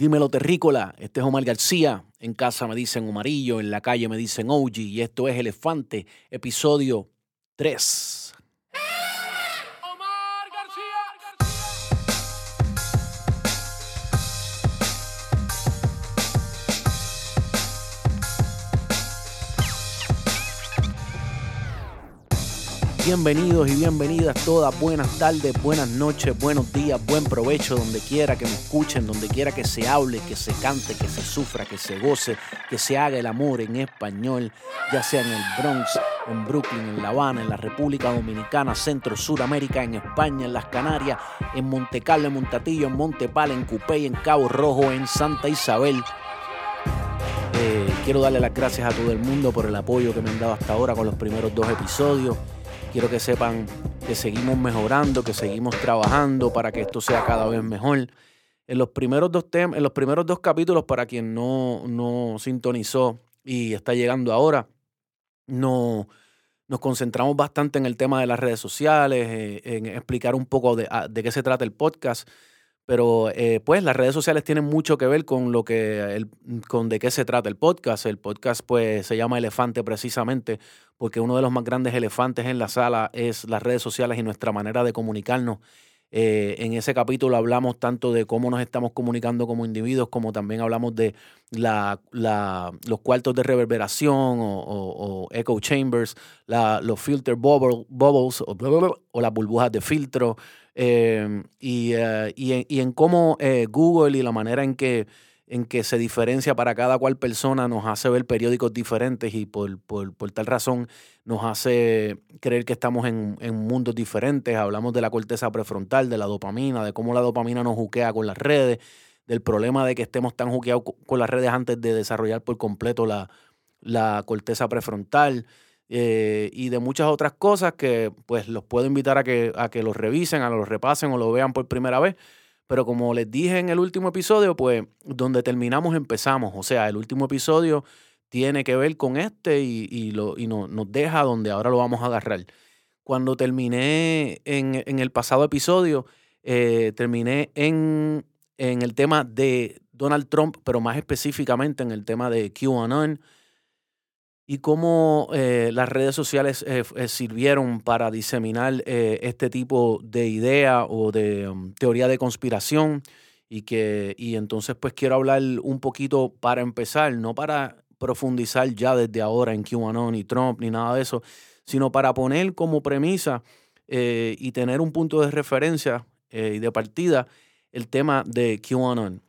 Dímelo Terrícola, este es Omar García, en casa me dicen Omarillo, en la calle me dicen OG y esto es Elefante, episodio 3. Bienvenidos y bienvenidas todas. Buenas tardes, buenas noches, buenos días, buen provecho donde quiera que me escuchen, donde quiera que se hable, que se cante, que se sufra, que se goce, que se haga el amor en español, ya sea en el Bronx, en Brooklyn, en La Habana, en la República Dominicana, Centro, Suramérica, en España, en las Canarias, en Monte Carlo, en Montatillo, en Montepal, en Cupey, en Cabo Rojo, en Santa Isabel. Eh, quiero darle las gracias a todo el mundo por el apoyo que me han dado hasta ahora con los primeros dos episodios. Quiero que sepan que seguimos mejorando, que seguimos trabajando para que esto sea cada vez mejor. En los primeros dos, en los primeros dos capítulos, para quien no, no sintonizó y está llegando ahora, no, nos concentramos bastante en el tema de las redes sociales, eh, en explicar un poco de, ah, de qué se trata el podcast. Pero eh, pues las redes sociales tienen mucho que ver con lo que el, con de qué se trata el podcast. El podcast pues se llama Elefante precisamente porque uno de los más grandes elefantes en la sala es las redes sociales y nuestra manera de comunicarnos. Eh, en ese capítulo hablamos tanto de cómo nos estamos comunicando como individuos, como también hablamos de los cuartos de reverberación o, echo chambers, los filter bubbles o, o las burbujas de filtro, Em, y, eh, y, en, cómo eh, Google y la manera en que, en que se diferencia para cada cual persona nos hace ver periódicos diferentes y por, por, por tal razón nos hace creer que estamos en, en, mundos diferentes. Hablamos de la corteza prefrontal, de la dopamina, de cómo la dopamina nos juquea con las redes, del problema de que estemos tan juqueados con las redes antes de desarrollar por completo la, la corteza prefrontal. Eh, y de muchas otras cosas que pues los puedo invitar a que, a que los revisen, a los repasen o lo vean por primera vez. Pero como les dije en el último episodio, pues donde terminamos empezamos. O sea, el último episodio tiene que ver con este y, y, lo, y no, nos deja donde ahora lo vamos a agarrar. Cuando terminé en, en el pasado episodio, eh, terminé en, en el tema de Donald Trump, pero más específicamente en el tema de QAnon y cómo eh, las redes sociales eh, eh, sirvieron para diseminar este tipo de idea o de um, teoría de conspiración y que y entonces pues quiero hablar un poquito para empezar, no para profundizar ya desde ahora en QAnon ni Trump ni nada de eso, sino para poner como premisa y tener un punto de referencia y de partida el tema de QAnon.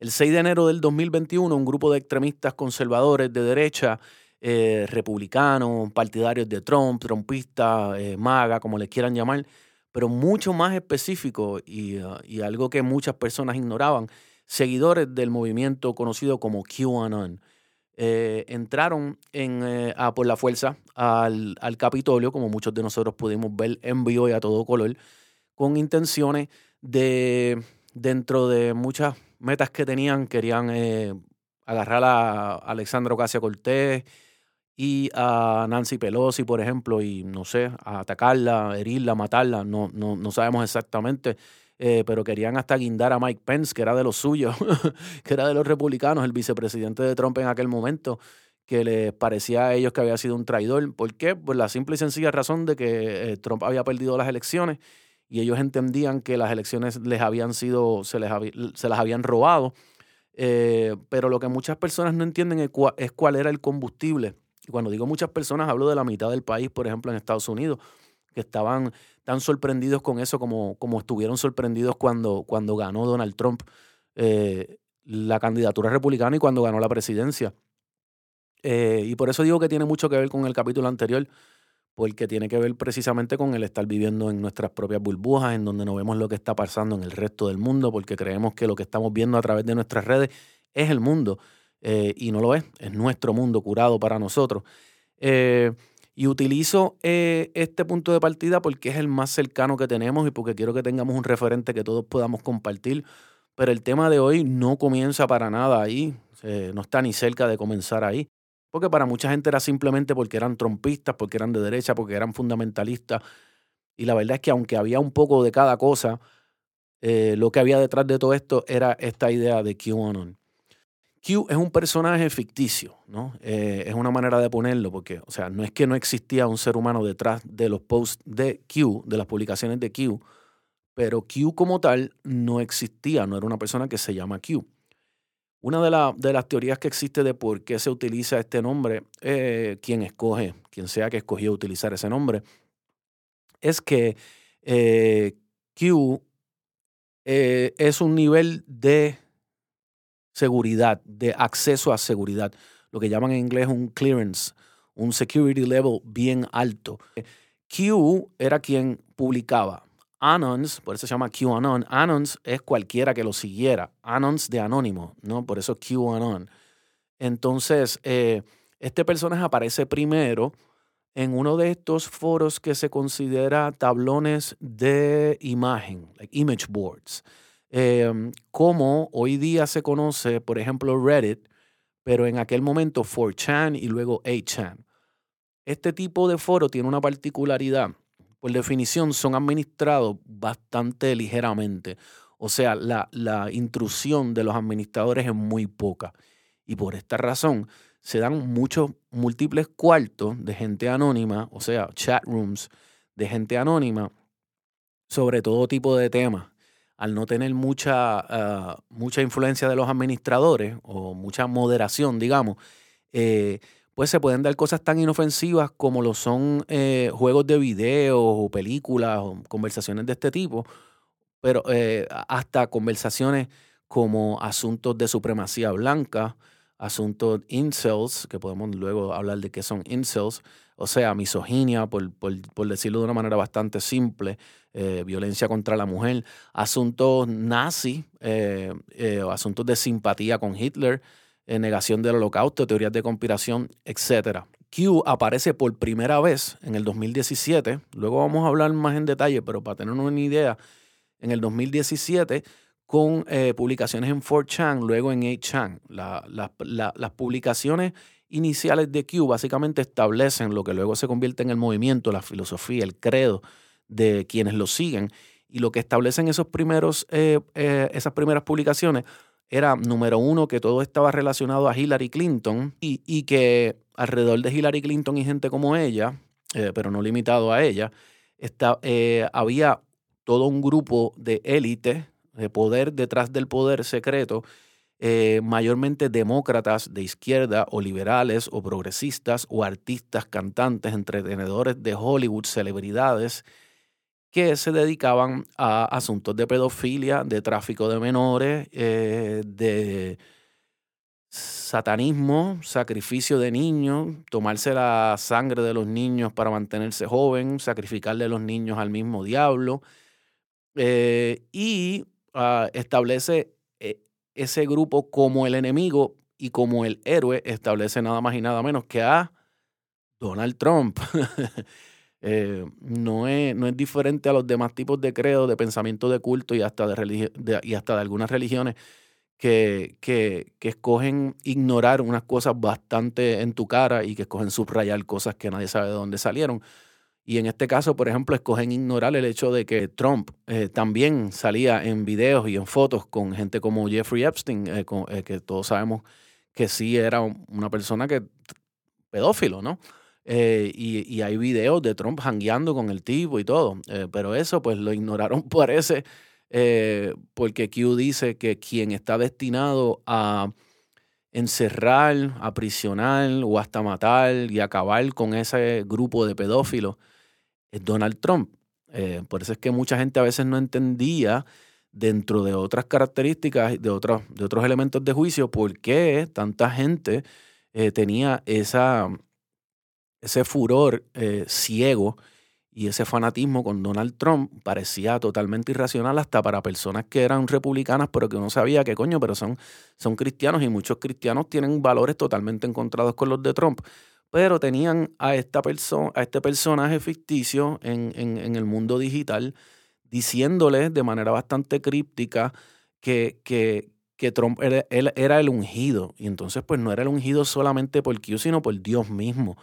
El 6 de enero del 2021, un grupo de extremistas conservadores de derecha eh, republicanos, partidarios de Trump, trumpistas, eh, maga, como les quieran llamar, pero mucho más específico y, uh, y, algo que muchas personas ignoraban, seguidores del movimiento conocido como QAnon. Eh, entraron en, eh, a, por la fuerza al, al, Capitolio, como muchos de nosotros pudimos ver en vivo y a todo color, con intenciones de, dentro de muchas metas que tenían, querían agarrar a Alexandra Ocasio Cortés, y a Nancy Pelosi, por ejemplo, y no sé, a atacarla, herirla, matarla, no, no, no sabemos exactamente, eh, pero querían hasta guindar a Mike Pence, que era de los suyos, que era de los republicanos, el vicepresidente de Trump en aquel momento, que les parecía a ellos que había sido un traidor. ¿Por qué? Por la simple y sencilla razón de que eh, Trump había perdido las elecciones y ellos entendían que las elecciones les habían sido, se, les se las habían robado. Eh, pero lo que muchas personas no entienden es cuál era el combustible y cuando digo muchas personas, hablo de la mitad del país, por ejemplo, en Estados Unidos, que estaban tan sorprendidos con eso como, como estuvieron sorprendidos cuando, cuando ganó Donald Trump eh, la candidatura republicana y cuando ganó la presidencia. Eh, y por eso digo que tiene mucho que ver con el capítulo anterior, porque tiene que ver precisamente con el estar viviendo en nuestras propias burbujas, en donde no vemos lo que está pasando en el resto del mundo, porque creemos que lo que estamos viendo a través de nuestras redes es el mundo. Eh, y no lo es, es nuestro mundo curado para nosotros. Eh, y utilizo eh, este punto de partida porque es el más cercano que tenemos y porque quiero que tengamos un referente que todos podamos compartir. Pero el tema de hoy no comienza para nada ahí, no está ni cerca de comenzar ahí. Porque para mucha gente era simplemente porque eran trompistas, porque eran de derecha, porque eran fundamentalistas. Y la verdad es que aunque había un poco de cada cosa, lo que había detrás de todo esto era esta idea de QAnon. Q es un personaje ficticio, ¿no? Eh, es una manera de ponerlo, porque, o sea, no es que no existía un ser humano detrás de los posts de Q, de las publicaciones de Q, pero Q como tal no existía, no era una persona que se llama Q. Una de, las teorías que existe de por qué se utiliza este nombre, eh, quien escoge, quien sea que escogió utilizar ese nombre, es que eh, Q es un nivel de seguridad, de acceso a seguridad, lo que llaman en inglés un clearance, un security level bien alto. Q era quien publicaba. Anons, por eso se llama QAnon. Anons es cualquiera que lo siguiera. Anons de anónimo, ¿no? Por eso QAnon. Entonces, eh, este personaje aparece primero en uno de estos foros que se considera tablones de imagen, like image boards. Em, como hoy día se conoce, por ejemplo, Reddit, pero en aquel momento 4chan y luego 8chan. Este tipo de foro tiene una particularidad. Por definición, son administrados bastante ligeramente. O sea, la, la intrusión de los administradores es muy poca. Y por esta razón, se dan muchos múltiples cuartos de gente anónima, o sea, chat rooms de gente anónima sobre todo tipo de temas al no tener mucha, ah, mucha influencia de los administradores o mucha moderación, digamos, eh, pues se pueden dar cosas tan inofensivas como lo son eh, juegos de video o películas o conversaciones de este tipo, pero eh, hasta conversaciones como asuntos de supremacía blanca, asuntos incels, que podemos luego hablar de qué son incels, o sea, misoginia, por, decirlo de una manera bastante simple, eh, violencia contra la mujer, asuntos nazi, eh, eh, asuntos de simpatía con Hitler, negación del holocausto, teorías de conspiración, etc. Q aparece por primera vez en el 2017, luego vamos a hablar más en detalle, pero para tener una idea, en el 2017 con publicaciones en 4chan, luego en 8chan. las publicaciones iniciales de Q básicamente establecen lo que luego se convierte en el movimiento, la filosofía, el credo de quienes lo siguen. Y lo que establecen esos primeros, eh, eh, esas primeras publicaciones era, número uno, que todo estaba relacionado a Hillary Clinton y, que alrededor de Hillary Clinton y gente como ella, eh, pero no limitado a ella, había todo un grupo de élite, de poder detrás del poder secreto, eh, mayormente demócratas de izquierda o liberales o progresistas o artistas, cantantes, entretenedores de Hollywood, celebridades que se dedicaban a asuntos de pedofilia, de tráfico de menores, eh, de satanismo, sacrificio de niños, tomarse la sangre de los niños para mantenerse joven, sacrificarle a los niños al mismo diablo, eh, y ah, establece ese grupo como el enemigo y como el héroe establece nada más y nada menos que a Donald Trump. Eh, no, es, no es diferente a los demás tipos de credo, de pensamiento de culto y hasta de, y hasta de algunas religiones que, que, que, escogen ignorar unas cosas bastante en tu cara y que escogen subrayar cosas que nadie sabe de dónde salieron. Y en este caso, por ejemplo, escogen ignorar el hecho de que Trump eh, también salía en videos y en fotos con gente como Jeffrey Epstein, eh, eh, que todos sabemos que sí era una persona que pedófilo, ¿no? y, hay videos de Trump jangueando con el tipo y todo. pero eso, pues lo ignoraron, parece, porque Q dice que quien está destinado a encerrar, aprisionar o hasta matar y acabar con ese grupo de pedófilos es Donald Trump. Eh, por eso es que mucha gente a veces no entendía dentro de otras características, de otros, de otros elementos de juicio, por qué tanta gente eh, tenía esa, ese furor eh, ciego y ese fanatismo con Donald Trump parecía totalmente irracional hasta para personas que eran republicanas, pero que uno sabía que coño, pero son, son cristianos y muchos cristianos tienen valores totalmente encontrados con los de Trump pero tenían a, esta a este personaje ficticio en, el mundo digital diciéndole de manera bastante críptica que, que, Trump era el ungido. Y entonces, pues no era el ungido solamente por Q, sino por Dios mismo.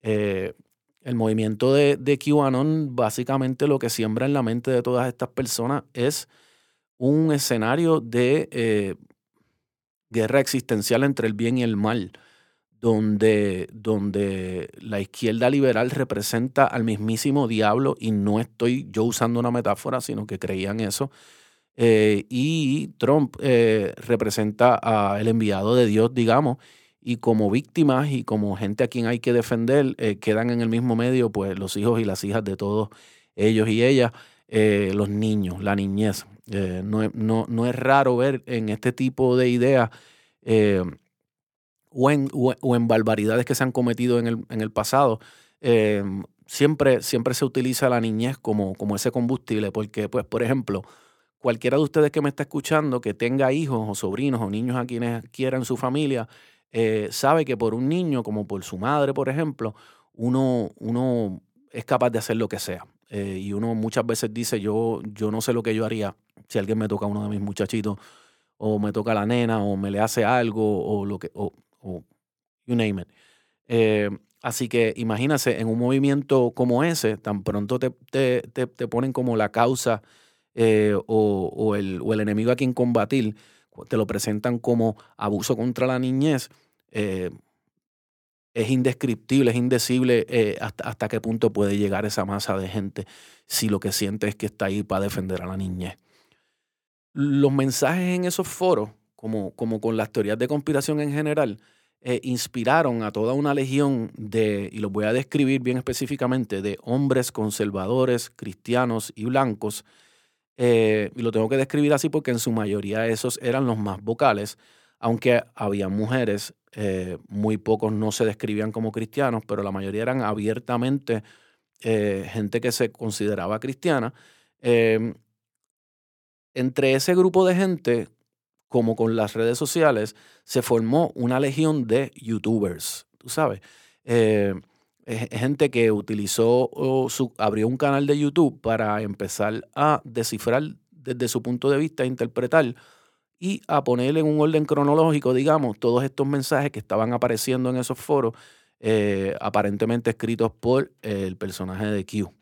Eh, el movimiento de, de QAnon, básicamente lo que siembra en la mente de todas estas personas es un escenario de eh, guerra existencial entre el bien y el mal, donde, donde la izquierda liberal representa al mismísimo diablo, y no estoy yo usando una metáfora, sino que creían eso, eh, y Trump eh, representa al enviado de Dios, digamos, y como víctimas y como gente a quien hay que defender, eh, quedan en el mismo medio pues los hijos y las hijas de todos ellos y ellas, los niños, la niñez. No, no, no, es raro ver en este tipo de ideas o en, o, en, barbaridades que se han cometido en el, en el pasado, siempre, siempre se utiliza la niñez como, como ese combustible, porque, pues, por ejemplo, cualquiera de ustedes que me está escuchando, que tenga hijos o sobrinos o niños a quienes quieran su familia, eh, sabe que por un niño, como por su madre, por ejemplo, uno, uno es capaz de hacer lo que sea. Eh, y uno muchas veces dice, yo, yo no sé lo que yo haría si alguien me toca a uno de mis muchachitos, o me toca a la nena, o me le hace algo, o lo que, you name it. Eh, así que imagínase, en un movimiento como ese, tan pronto te, te, te ponen como la causa eh, o, el, enemigo a quien combatir, te lo presentan como abuso contra la niñez, eh, es indescriptible, es indecible hasta, hasta qué punto puede llegar esa masa de gente si lo que siente es que está ahí para defender a la niñez. Los mensajes en esos foros, como, como con las teorías de conspiración en general, inspiraron a toda una legión de, y los voy a describir bien específicamente, de hombres conservadores, cristianos y blancos eh, y lo tengo que describir así porque en su mayoría esos eran los más vocales, aunque había mujeres, eh, muy pocos no se describían como cristianos, pero la mayoría eran abiertamente eh, gente que se consideraba cristiana. Entre ese grupo de gente, como con las redes sociales, se formó una legión de youtubers, tú sabes gente que utilizó abrió un canal de YouTube para empezar a descifrar desde su punto de vista, a interpretar y a ponerle en un orden cronológico, digamos, todos estos mensajes que estaban apareciendo en esos foros, eh, aparentemente escritos por el personaje de Q.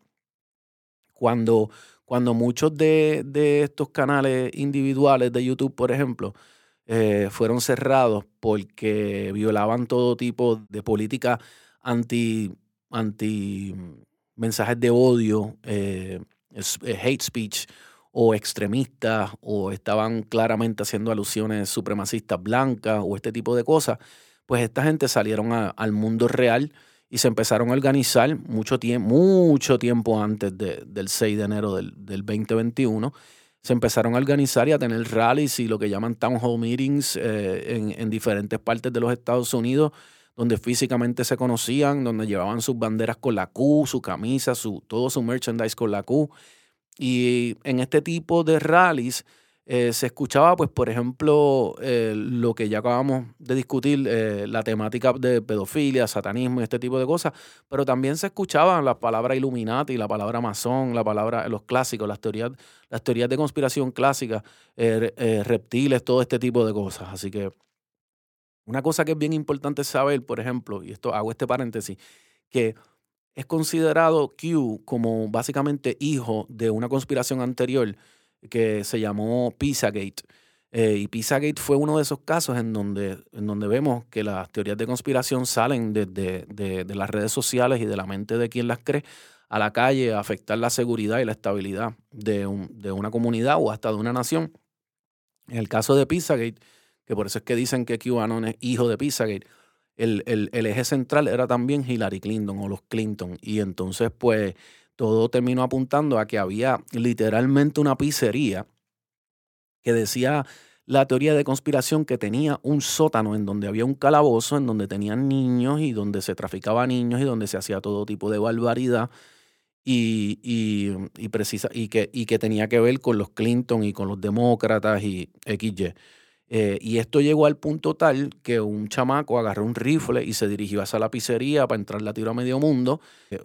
Cuando, cuando muchos de, estos canales individuales de YouTube, por ejemplo, eh, fueron cerrados porque violaban todo tipo de política anti, anti mensajes de odio, eh, eh, hate speech o extremistas o estaban claramente haciendo alusiones supremacistas blancas o este tipo de cosas, pues esta gente salieron al mundo real y se empezaron a organizar mucho, tiempo, mucho tiempo antes del 6 de enero del, 2021. Se empezaron a organizar y a tener rallies y lo que llaman town hall meetings eh, en, en diferentes partes de los Estados Unidos donde físicamente se conocían, donde llevaban sus banderas con la Q, su camisa, su, todo su merchandise con la Q. Y en este tipo de rallies eh, se escuchaba, pues, por ejemplo, eh, lo que ya acabamos de discutir, eh, la temática de pedofilia, satanismo y este tipo de cosas, pero también se escuchaban la palabra Illuminati, la palabra masón, la palabra, los clásicos, las teorías, las teorías de conspiración clásicas, reptiles, todo este tipo de cosas. Así que una cosa que es bien importante saber, por ejemplo, y esto hago este paréntesis, que es considerado Q como básicamente hijo de una conspiración anterior que se llamó Pizzagate. Eh, y Pizzagate fue uno de esos casos en donde, en donde vemos que las teorías de conspiración salen desde de, las redes sociales y de la mente de quien las cree a la calle a afectar la seguridad y la estabilidad de, de una comunidad o hasta de una nación. En el caso de Pizzagate, que por eso es que dicen que QAnon es hijo de Pizzagate. El, el, eje central era también Hillary Clinton o los Clinton. Y entonces, pues, todo terminó apuntando a que había literalmente una pizzería que decía la teoría de conspiración que tenía un sótano en donde había un calabozo, en donde tenían niños y donde se traficaba niños y donde se hacía todo tipo de barbaridad y, y, y, precisa, y, que, y que tenía que ver con los Clinton y con los demócratas y XY. Eh, y esto llegó al punto tal que un chamaco agarró un rifle y se dirigió hacia la pizzería para entrar la tiro a medio mundo. Eh,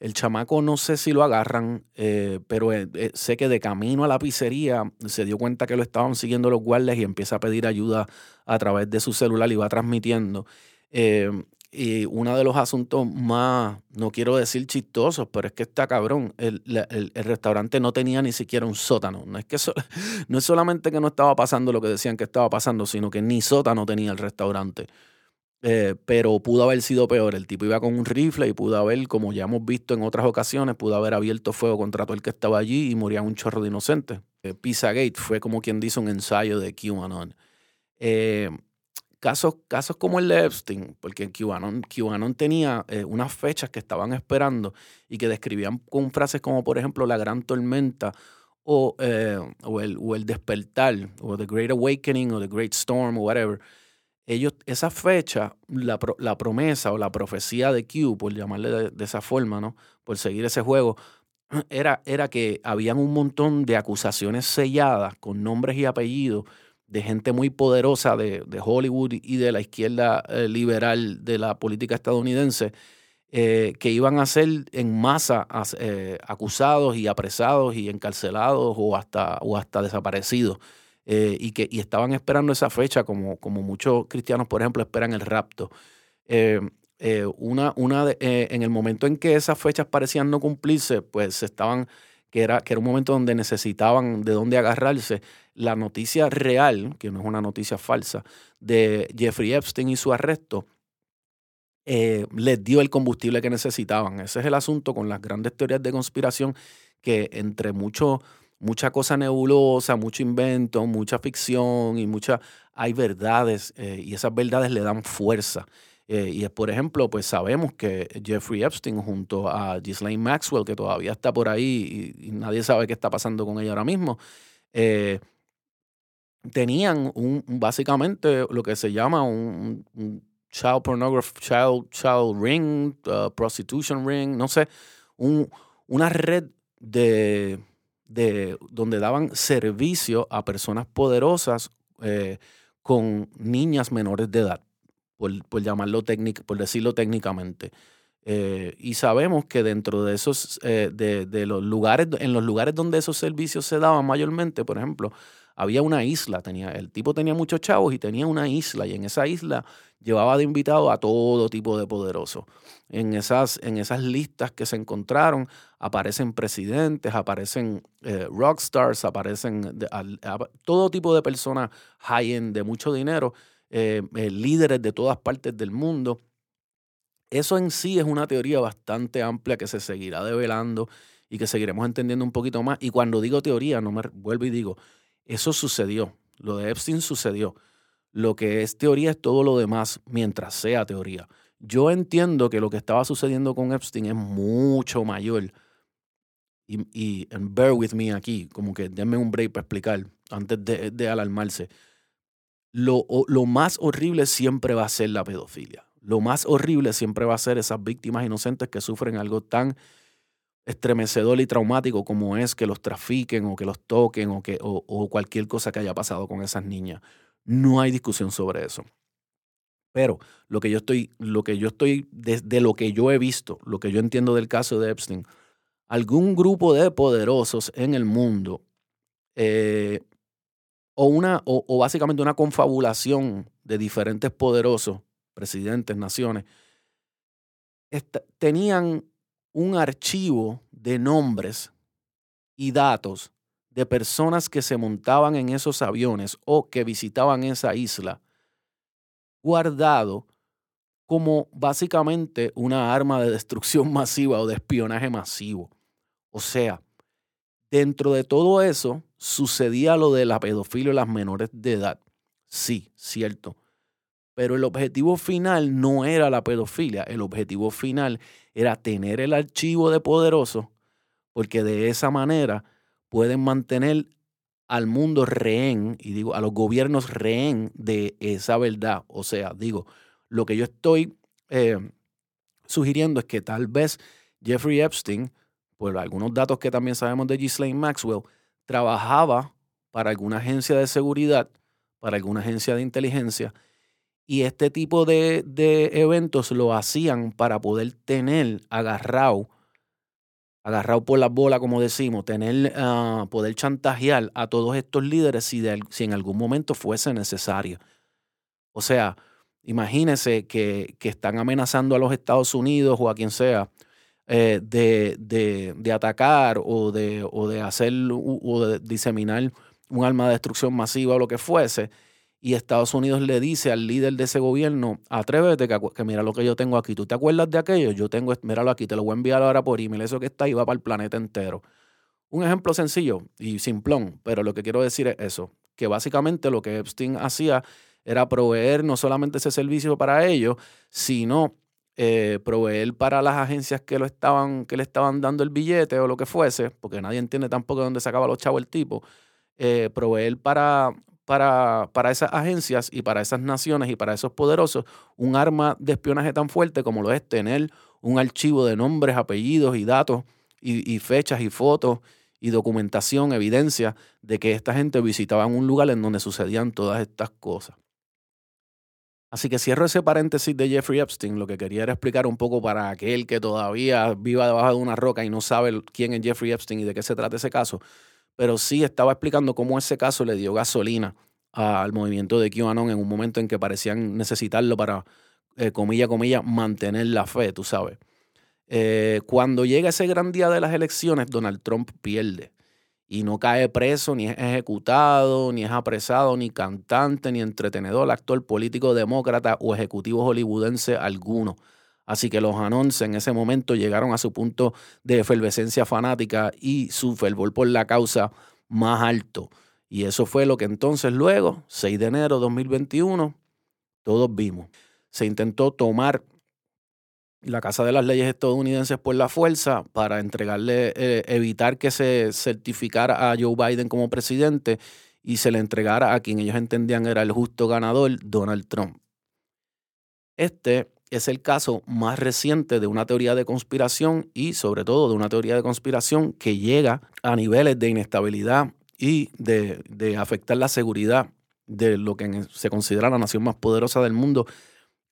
el chamaco no sé si lo agarran, eh, pero sé que de camino a la pizzería se dio cuenta que lo estaban siguiendo los guardias y empieza a pedir ayuda a través de su celular y va transmitiendo. Y uno de los asuntos más, no quiero decir chistosos, pero es que está cabrón. El, restaurante no tenía ni siquiera un sótano. No es, que no es solamente que no estaba pasando lo que decían que estaba pasando, sino que ni sótano tenía el restaurante. Eh, pero pudo haber sido peor. El tipo iba con un rifle y pudo haber, como ya hemos visto en otras ocasiones, pudo haber abierto fuego contra todo el que estaba allí y moría un chorro de inocentes. Eh, Pizzagate fue como quien dice un ensayo de QAnon. Eh, casos, casos como el de Epstein, porque QAnon, QAnon tenía eh, unas fechas que estaban esperando y que describían con frases como, por ejemplo, la gran tormenta o, eh, o, el, o el despertar, o The Great Awakening, o The Great Storm, o whatever. Ellos, esa fecha, la, la promesa o la profecía de Q, por llamarle de, de, esa forma, ¿no? Por seguir ese juego, era, era que habían un montón de acusaciones selladas con nombres y apellidos de gente muy poderosa de, Hollywood y de la izquierda eh, liberal de la política estadounidense, eh, que iban a ser en masa eh, acusados y apresados y encarcelados o hasta, o hasta desaparecidos. y que y estaban esperando esa fecha, como, como muchos cristianos, por ejemplo, esperan el rapto. una, una en el momento en que esas fechas parecían no cumplirse, pues estaban que era, que era un momento donde necesitaban de dónde agarrarse. La noticia real, que no es una noticia falsa, de Jeffrey Epstein y su arresto, eh, les dio el combustible que necesitaban. Ese es el asunto con las grandes teorías de conspiración, que entre mucho, mucha cosa nebulosa, mucho invento, mucha ficción y mucha, hay verdades eh, y esas verdades le dan fuerza. Eh, y por ejemplo, pues sabemos que Jeffrey Epstein junto a Ghislaine Maxwell, que todavía está por ahí y, nadie sabe qué está pasando con ella ahora mismo, eh, tenían un, básicamente lo que se llama un, child pornography, child, child ring, uh, prostitution ring, no sé, un, una red de, de donde daban servicio a personas poderosas eh, con niñas menores de edad por, llamarlo técnico, por decirlo técnicamente. Eh, y sabemos que dentro de esos, eh, de, los lugares, en los lugares donde esos servicios se daban mayormente, por ejemplo, había una isla, tenía, el tipo tenía muchos chavos y tenía una isla, y en esa isla llevaba de invitado a todo tipo de poderosos. En esas, en esas listas que se encontraron aparecen presidentes, aparecen eh, rockstars, aparecen todo tipo de personas high-end de mucho dinero eh, eh, líderes de todas partes del mundo. Eso en sí es una teoría bastante amplia que se seguirá develando y que seguiremos entendiendo un poquito más. Y cuando digo teoría, no me vuelvo y digo, eso sucedió. Lo de Epstein sucedió. Lo que es teoría es todo lo demás mientras sea teoría. Yo entiendo que lo que estaba sucediendo con Epstein es mucho mayor. Y, y bear with me aquí, como que denme un break para explicar antes de, de alarmarse lo, lo más horrible siempre va a ser la pedofilia. Lo más horrible siempre va a ser esas víctimas inocentes que sufren algo tan estremecedor y traumático como es que los trafiquen o que los toquen o, que, o, cualquier cosa que haya pasado con esas niñas. No hay discusión sobre eso. Pero lo que yo estoy, lo que yo estoy, desde lo que yo he visto, lo que yo entiendo del caso de Epstein, algún grupo de poderosos en el mundo eh, o, una, o, básicamente una confabulación de diferentes poderosos, presidentes, naciones, tenían un archivo de nombres y datos de personas que se montaban en esos aviones o que visitaban esa isla, guardado como básicamente una arma de destrucción masiva o de espionaje masivo. O sea, dentro de todo eso, sucedía lo de la pedofilia y las menores de edad. Sí, cierto. Pero el objetivo final no era la pedofilia, el objetivo final era tener el archivo de poderoso, porque de esa manera pueden mantener al mundo rehén, y digo, a los gobiernos rehén de esa verdad. O sea, digo, lo que yo estoy eh, sugiriendo es que tal vez Jeffrey Epstein, por algunos datos que también sabemos de Ghislaine Maxwell, trabajaba para alguna agencia de seguridad, para alguna agencia de inteligencia, y este tipo de, eventos lo hacían para poder tener agarrado, agarrado por la bola, como decimos, tener, uh, poder chantajear a todos estos líderes si, en algún momento fuese necesario. O sea, Imagínese que, están amenazando a los Estados Unidos o a quien sea eh, de, de, atacar o de, o de hacer o de diseminar un arma de destrucción masiva o lo que fuese. Y Estados Unidos le dice al líder de ese gobierno, atrévete que, mira lo que yo tengo aquí. ¿Tú te acuerdas de aquello? Yo tengo, míralo aquí, te lo voy a enviar ahora por email. Eso que está ahí va para el planeta entero. Un ejemplo sencillo y simplón, pero lo que quiero decir es eso, que básicamente lo que Epstein hacía era proveer no solamente ese servicio para ellos, sino eh, proveer para las agencias que, lo estaban, que le estaban dando el billete o lo que fuese, porque nadie entiende tampoco de dónde sacaba los chavos el tipo, eh, proveer para, para, para esas agencias y para esas naciones y para esos poderosos un arma de espionaje tan fuerte como lo es tener un archivo de nombres, apellidos y datos y, y fechas y fotos y documentación, evidencia de que esta gente visitaba un lugar en donde sucedían todas estas cosas. Así que cierro ese paréntesis de Jeffrey Epstein. Lo que quería era explicar un poco para aquel que todavía viva debajo de una roca y no sabe quién es Jeffrey Epstein y de qué se trata ese caso. Pero sí estaba explicando cómo ese caso le dio gasolina al movimiento de QAnon en un momento en que parecían necesitarlo para, eh, comilla, comilla, mantener la fe, tú sabes. Eh, cuando llega ese gran día de las elecciones, Donald Trump pierde y no cae preso, ni es ejecutado, ni es apresado, ni cantante, ni entretenedor, actor político demócrata o ejecutivo hollywoodense alguno. Así que los Anons en ese momento llegaron a su punto de efervescencia fanática y su fervor por la causa más alto. Y eso fue lo que entonces luego, 6 de enero de 2021, todos vimos. Se intentó tomar la Casa de las Leyes estadounidenses por la fuerza para entregarle, eh, evitar que se certificara a Joe Biden como presidente y se le entregara a quien ellos entendían era el justo ganador, Donald Trump. Este es el caso más reciente de una teoría de conspiración y sobre todo de una teoría de conspiración que llega a niveles de inestabilidad y de, afectar la seguridad de lo que se considera la nación más poderosa del mundo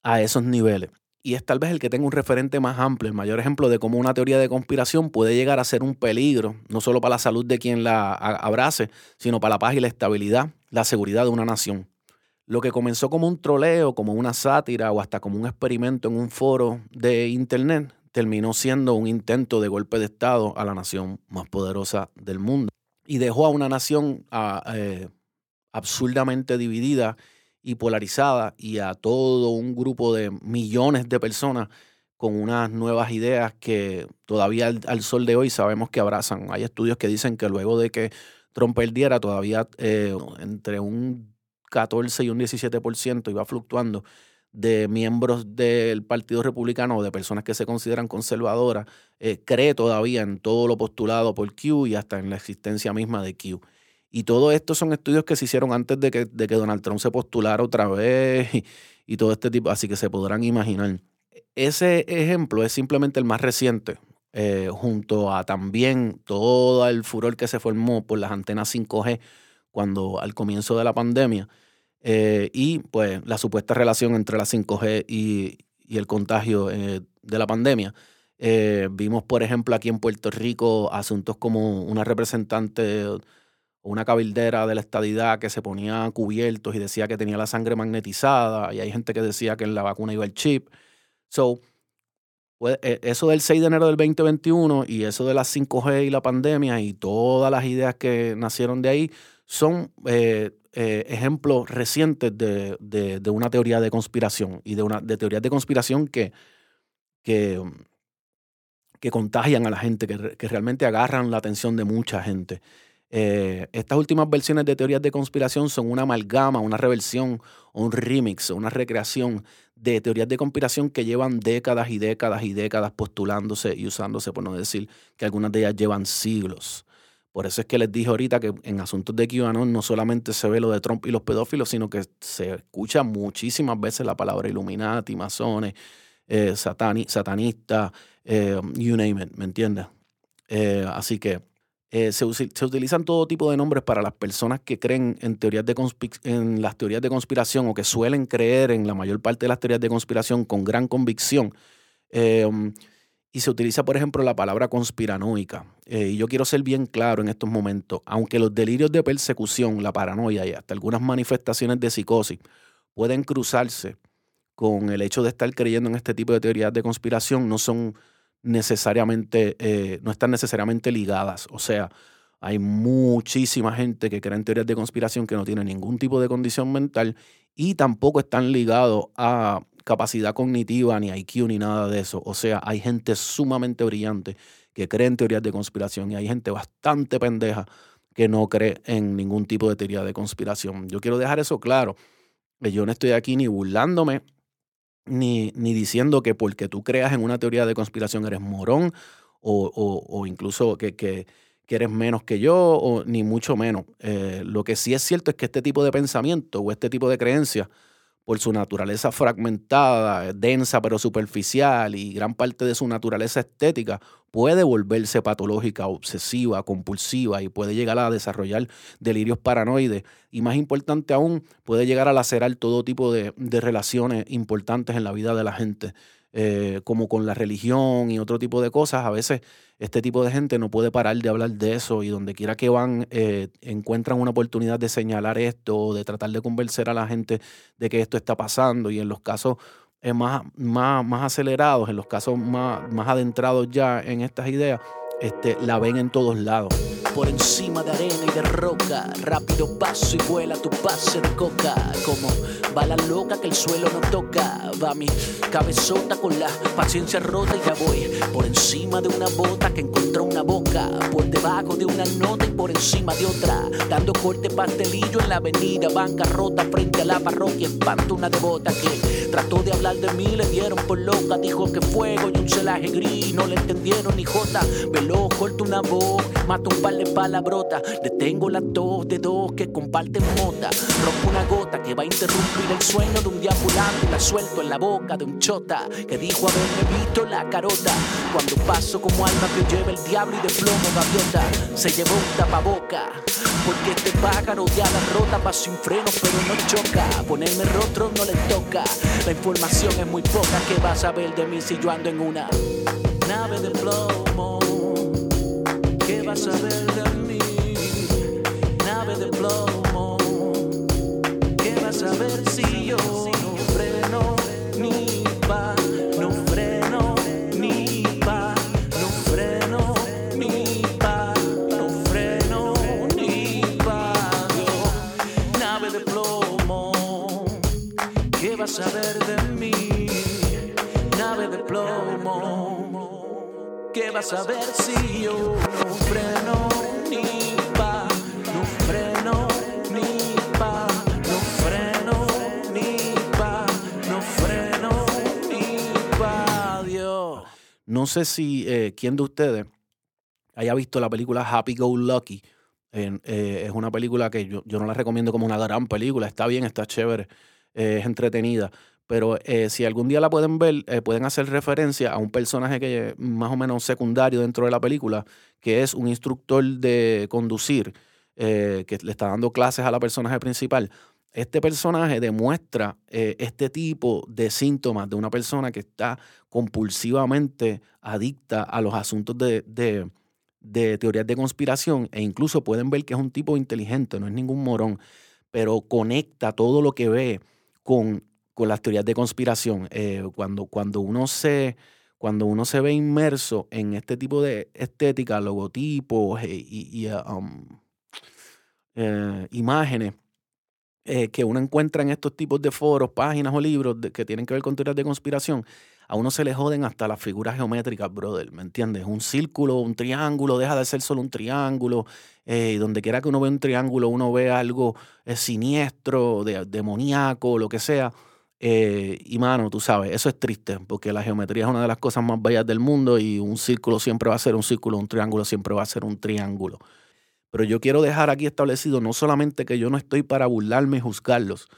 a esos niveles y es tal vez el que tenga un referente más amplio, el mayor ejemplo de cómo una teoría de conspiración puede llegar a ser un peligro, no solo para la salud de quien la abrace, sino para la paz y la estabilidad, la seguridad de una nación. Lo que comenzó como un troleo, como una sátira o hasta como un experimento en un foro de Internet, terminó siendo un intento de golpe de Estado a la nación más poderosa del mundo. Y dejó a una nación ah, eh, absurdamente dividida y polarizada y a todo un grupo de millones de personas con unas nuevas ideas que todavía al, sol de hoy sabemos que abrazan. Hay estudios que dicen que luego de que Trump perdiera, todavía eh, entre un 14 y un 17% iba fluctuando de miembros del Partido Republicano o de personas que se consideran conservadoras, eh, cree todavía en todo lo postulado por Q y hasta en la existencia misma de Q. Y todo esto son estudios que se hicieron antes de que, de que Donald Trump se postulara otra vez y, todo este tipo, así que se podrán imaginar. Ese ejemplo es simplemente el más reciente, eh, junto a también todo el furor que se formó por las antenas 5G cuando al comienzo de la pandemia eh, y pues la supuesta relación entre la 5G y, el contagio eh, de la pandemia. vimos, por ejemplo, aquí en Puerto Rico asuntos como una representante una cabildera de la estadidad que se ponía cubiertos y decía que tenía la sangre magnetizada, y hay gente que decía que en la vacuna iba el chip. So, pues, e, eso del 6 de enero del 2021 y eso de las 5G y la pandemia y todas las ideas que nacieron de ahí son eh, eh, ejemplos recientes de, una teoría de conspiración y de, una, de teorías de conspiración que, que, que contagian a la gente, que, que realmente agarran la atención de mucha gente. Eh, estas últimas versiones de teorías de conspiración son una amalgama, una reversión, un remix, una recreación de teorías de conspiración que llevan décadas y décadas y décadas postulándose y usándose, por no decir que algunas de ellas llevan siglos. Por eso es que les dije ahorita que en asuntos de QAnon no solamente se ve lo de Trump y los pedófilos, sino que se escucha muchísimas veces la palabra Illuminati, masones, eh, satanista, eh, you name it, ¿me entiendes? así que eh, se, utilizan todo tipo de nombres para las personas que creen en, teorías de en las teorías de conspiración o que suelen creer en la mayor parte de las teorías de conspiración con gran convicción. Y se utiliza, por ejemplo, la palabra conspiranoica. Eh, y yo quiero ser bien claro en estos momentos, aunque los delirios de persecución, la paranoia y hasta algunas manifestaciones de psicosis pueden cruzarse con el hecho de estar creyendo en este tipo de teorías de conspiración no son necesariamente, eh, no están necesariamente ligadas. O sea, hay muchísima gente que cree en teorías de conspiración que no tiene ningún tipo de condición mental y tampoco están ligados a capacidad cognitiva, ni IQ, ni nada de eso. O sea, hay gente sumamente brillante que cree en teorías de conspiración y hay gente bastante pendeja que no cree en ningún tipo de teoría de conspiración. Yo quiero dejar eso claro. Yo no estoy aquí ni burlándome, ni, ni diciendo que porque tú creas en una teoría de conspiración eres morón o, o, incluso que, que, que, eres menos que yo, o, ni mucho menos. Eh, lo que sí es cierto es que este tipo de pensamiento o este tipo de creencias por su naturaleza fragmentada, densa pero superficial y gran parte de su naturaleza estética, puede volverse patológica, obsesiva, compulsiva y puede llegar a desarrollar delirios paranoides. Y más importante aún, puede llegar a lacerar todo tipo de, de relaciones importantes en la vida de la gente. Eh, como con la religión y otro tipo de cosas, a veces este tipo de gente no puede parar de hablar de eso y donde quiera que van eh, encuentran una oportunidad de señalar esto, de tratar de convencer a la gente de que esto está pasando. Y en los casos eh, más, más, más acelerados, en los casos más, más adentrados ya en estas ideas, este, la ven en todos lados por encima de arena y de roca. Rápido paso y vuela tu pase de coca. Como bala loca que el suelo no toca. Va mi cabezota con la paciencia rota y ya voy por encima de una bota que encontró una boca. Por debajo de una nota y por encima de otra. Dando corte pastelillo en la avenida, banca rota frente a la parroquia. Espanto una devota que trató de hablar de mí, le dieron por loca. Dijo que fuego y un celaje gris. No le entendieron ni jota. Veló, corta una voz, mata un par de palabrotas. Detengo la tos de dos que comparten mota. Rompo una gota que va a interrumpir el sueño de un diabulante. La suelto en la boca de un chota que dijo haberme visto la carota. Cuando paso como alma que lleva el diablo y de plomo gaviota, se llevó un tapaboca. Porque este pájaro ya la rota va sin frenos pero no choca. Ponerme rostro no le toca. La información es muy poca que vas a ver de mí si yo ando en una nave de plomo. ¿Qué vas a ver de mí? Nave de plomo. ¿Qué vas a ver si yo no freno ni pa? No freno ni pa. No freno ni pa. No freno ni pa. Yo, nave de plomo. ¿Qué vas a ver de mí? Nave de plomo. ¿Qué vas a ver si yo no? No freno ni pa. No freno ni pa. No freno ni pa. Dios. No sé si eh, quién de ustedes haya visto la película Happy Go Lucky. Eh, es una película que yo, yo no la recomiendo como una gran película. Está bien, está chévere, es entretenida. Pero eh, si algún día la pueden ver, eh, pueden hacer referencia a un personaje que es más o menos secundario dentro de la película, que es un instructor de conducir, eh, que le está dando clases a la personaje principal. Este personaje demuestra eh, este tipo de síntomas de una persona que está compulsivamente adicta a los asuntos de- de teorías de conspiración e incluso pueden ver que es un tipo inteligente, no es ningún morón, pero conecta todo lo que ve con, con las teorías de conspiración. Eh, cuando, cuando, uno se, cuando uno se ve inmerso en este tipo de estética, logotipos eh, y, um, eh, imágenes eh, que uno encuentra en estos tipos de foros, páginas o libros que tienen que ver con teorías de conspiración, a uno se le joden hasta las figuras geométricas, brother, ¿me entiendes? Un círculo, un triángulo, deja de ser solo un triángulo. eh, donde quiera que uno ve un triángulo, uno ve algo siniestro, de, demoníaco, lo que sea. Eh, y mano, tú sabes, eso es triste, porque la geometría es una de las cosas más bellas del mundo y un círculo siempre va a ser un círculo, un triángulo siempre va a ser un triángulo. Pero yo quiero dejar aquí establecido no solamente que yo no estoy para burlarme y juzgarlos,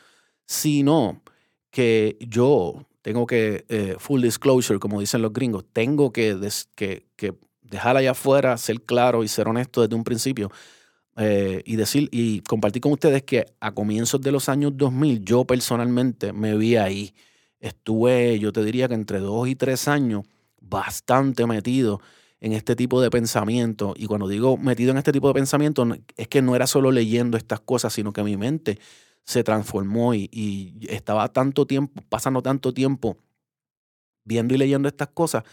sino que yo tengo que, eh, full disclosure, como dicen los gringos, tengo que, que dejar allá afuera, ser claro y ser honesto desde un principio. Eh, y decir y compartir con ustedes que a comienzos de los años 2000 yo personalmente me vi ahí. Estuve, yo te diría que entre dos y tres años bastante metido en este tipo de pensamiento. Y cuando digo metido en este tipo de pensamiento, es que no era solo leyendo estas cosas, sino que mi mente se transformó y, y estaba tanto tiempo, pasando tanto tiempo viendo y leyendo estas cosas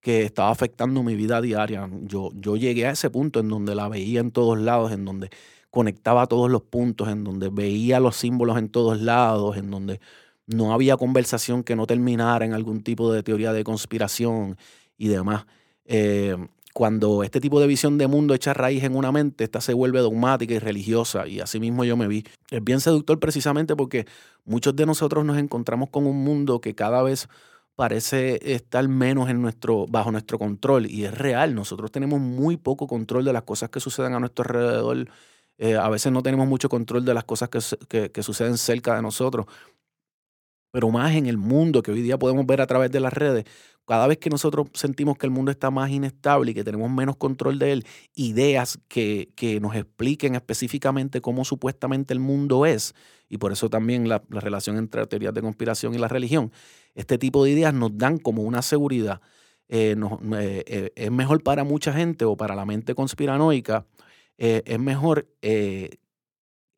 que estaba afectando mi vida diaria. Yo, yo llegué a ese punto en donde la veía en todos lados, en donde conectaba todos los puntos, en donde veía los símbolos en todos lados, en donde no había conversación que no terminara en algún tipo de teoría de conspiración y demás. Eh, cuando este tipo de visión de mundo echa raíz en una mente, esta se vuelve dogmática y religiosa, y así mismo yo me vi. Es bien seductor precisamente porque muchos de nosotros nos encontramos con un mundo que cada vez parece estar menos en nuestro, bajo nuestro control y es real. Nosotros tenemos muy poco control de las cosas que suceden a nuestro alrededor. Eh, a veces no tenemos mucho control de las cosas que, que, suceden cerca de nosotros. Pero más en el mundo que hoy día podemos ver a través de las redes, cada vez que nosotros sentimos que el mundo está más inestable y que tenemos menos control de él, ideas que, que nos expliquen específicamente cómo supuestamente el mundo es, y por eso también la, la relación entre teorías de conspiración y la religión, este tipo de ideas nos dan como una seguridad. Eh, eh, eh, es mejor para mucha gente o para la mente conspiranoica, es mejor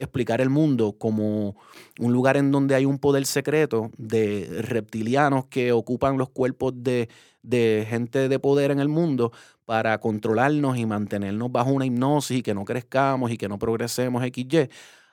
explicar el mundo como un lugar en donde hay un poder secreto de reptilianos que ocupan los cuerpos de, de gente de poder en el mundo para controlarnos y mantenernos bajo una hipnosis y que no crezcamos y que no progresemos XY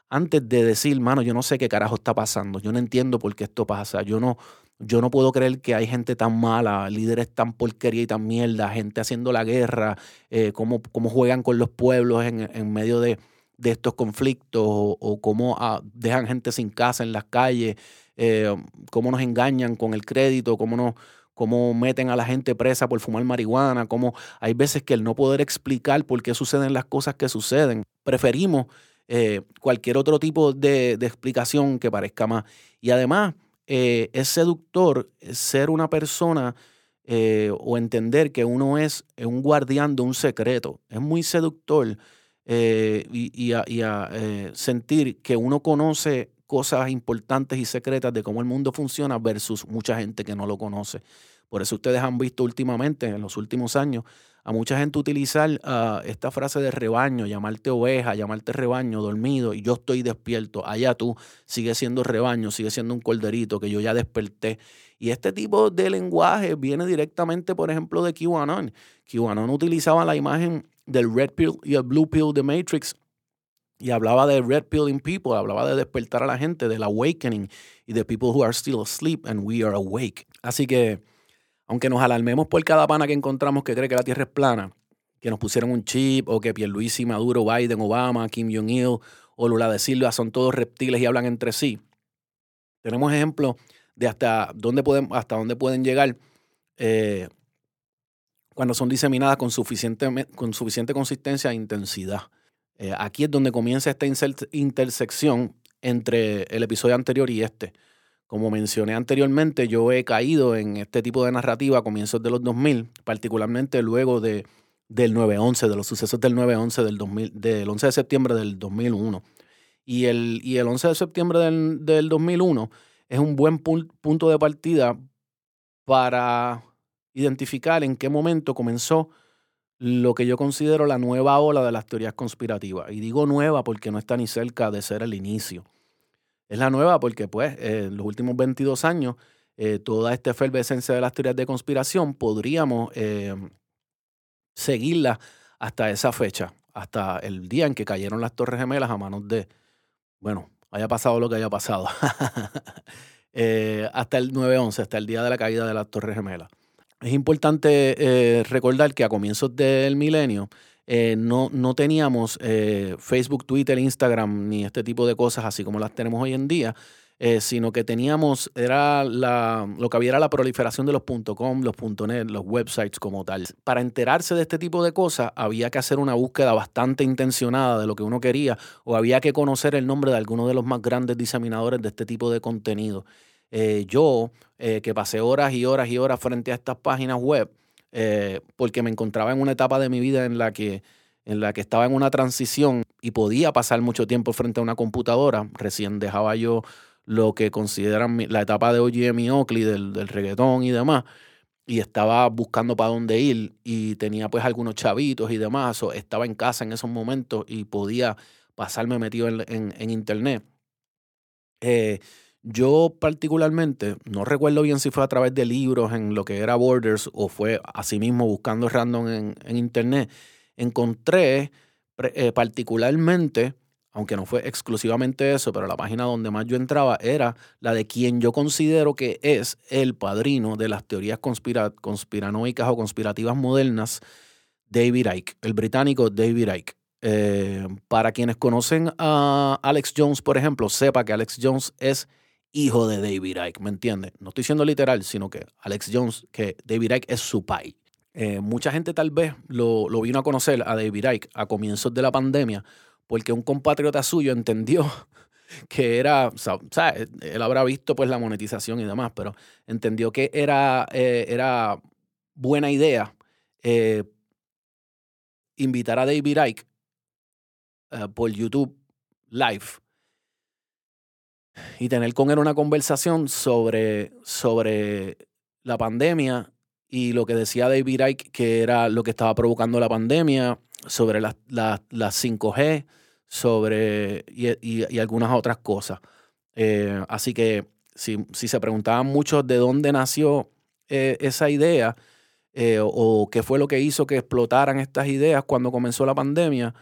antes de decir, mano, yo no sé qué carajo está pasando, yo no entiendo por qué esto pasa, yo no, yo no puedo creer que hay gente tan mala, líderes tan porquería y tan mierda, gente haciendo la guerra, eh, cómo, cómo, juegan con los pueblos en, en medio de, de, estos conflictos, o, cómo ah, dejan gente sin casa en las calles, eh, cómo nos engañan con el crédito, cómo nos cómo meten a la gente presa por fumar marihuana, cómo hay veces que el no poder explicar por qué suceden las cosas que suceden. Preferimos eh, cualquier otro tipo de, explicación que parezca más. Y además, eh, es seductor ser una persona o entender que uno es un guardián de un secreto. Es muy seductor y, a, sentir que uno conoce cosas importantes y secretas de cómo el mundo funciona versus mucha gente que no lo conoce. Por eso ustedes han visto últimamente, en los últimos años, a mucha gente utilizar ah, esta frase de rebaño, llamarte oveja, llamarte rebaño, dormido, y yo estoy despierto. Allá tú sigue siendo rebaño, sigue siendo un corderito que yo ya desperté. Y este tipo de lenguaje viene directamente, por ejemplo, de QAnon. QAnon utilizaba la imagen del red pill y el blue pill de Matrix y hablaba de red pilling people, hablaba de despertar a la gente, del awakening y de people who are still asleep and we are awake. Así que aunque nos alarmemos por cada pana que encontramos que cree que la Tierra es plana, que nos pusieron un chip, o que Pierluisi, Maduro, Biden, Obama, Kim Jong-il o Lula de Silva son todos reptiles y hablan entre sí. Tenemos ejemplos de hasta dónde pueden, hasta dónde pueden llegar eh, cuando son diseminadas con suficiente, con suficiente consistencia e intensidad. Eh, aquí es donde comienza esta intersección entre el episodio anterior y este. Como mencioné anteriormente, yo he caído en este tipo de narrativa a comienzos de los 2000, particularmente luego de, del 9-11, de los sucesos del 9-11 del, 2000, del 11 de septiembre del 2001. Y el, y el 11 de septiembre del, del 2001 es un buen punto de partida para identificar en qué momento comenzó lo que yo considero la nueva ola de las teorías conspirativas. Y digo nueva porque no está ni cerca de ser el inicio. Es la nueva porque, pues, en los últimos 22 años, eh, toda esta efervescencia de las teorías de conspiración podríamos eh, seguirla hasta esa fecha, hasta el día en que cayeron las Torres Gemelas a manos de, bueno, haya pasado lo que haya pasado, eh, hasta el 9-11, hasta el día de la caída de las Torres Gemelas. Es importante recordar que a comienzos del milenio, eh, no, no, teníamos eh, Facebook, Twitter, Instagram, ni este tipo de cosas así como las tenemos hoy en día, eh, sino que teníamos, era la, lo que había era la proliferación de los .com, los .net, los websites como tal. Para enterarse de este tipo de cosas había que hacer una búsqueda bastante intencionada de lo que uno quería o había que conocer el nombre de alguno de los más grandes diseminadores de este tipo de contenido. Yo, que pasé horas y horas y horas frente a estas páginas web, eh, porque me encontraba en una etapa de mi vida en la que en la que estaba en una transición y podía pasar mucho tiempo frente a una computadora. Recién dejaba yo lo que consideran la etapa de OGM y Oakley, del, del reggaetón y demás, y estaba buscando para dónde ir y tenía pues algunos chavitos y demás, o estaba en casa en esos momentos y podía pasarme metido en, en internet. Eh, yo particularmente, no recuerdo bien si fue a través de libros en lo que era Borders o fue así mismo buscando random en, internet, encontré eh, particularmente, aunque no fue exclusivamente eso, pero la página donde más yo entraba era la de quien yo considero que es el padrino de las teorías conspiranoicas o conspirativas modernas, David Icke, el británico David Icke. Eh, para quienes conocen a Alex Jones, por ejemplo, sepa que Alex Jones es hijo de David Icke, ¿me entiendes? No estoy siendo literal, sino que Alex Jones, que David Icke es su pai. Eh, mucha gente tal vez lo, vino a conocer a David Icke a comienzos de la pandemia porque un compatriota suyo entendió que era, o sea, él habrá visto pues la monetización y demás, pero entendió que era, eh, era buena idea eh, invitar a David Icke por YouTube Live y tener con él una conversación sobre, sobre la pandemia y lo que decía David Icke, que era lo que estaba provocando la pandemia, sobre las, 5G, sobre y, algunas otras cosas. Eh, así que si, se preguntaban muchos de dónde nació eh, esa idea eh, o qué fue lo que hizo que explotaran estas ideas cuando comenzó la pandemia,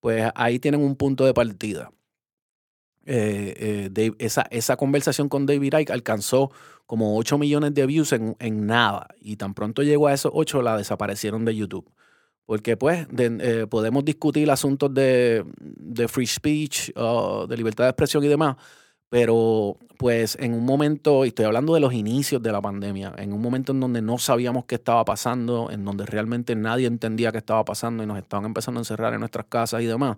pues ahí tienen un punto de partida. Eh, eh, esa, esa, conversación con David Icke alcanzó como 8 millones de views en, nada. Y tan pronto llegó a esos 8, la desaparecieron de YouTube. Porque pues eh, podemos discutir asuntos de, free speech, de libertad de expresión y demás, pero pues en un momento, y estoy hablando de los inicios de la pandemia, en un momento en donde no sabíamos qué estaba pasando, en donde realmente nadie entendía qué estaba pasando y nos estaban empezando a encerrar en nuestras casas y demás,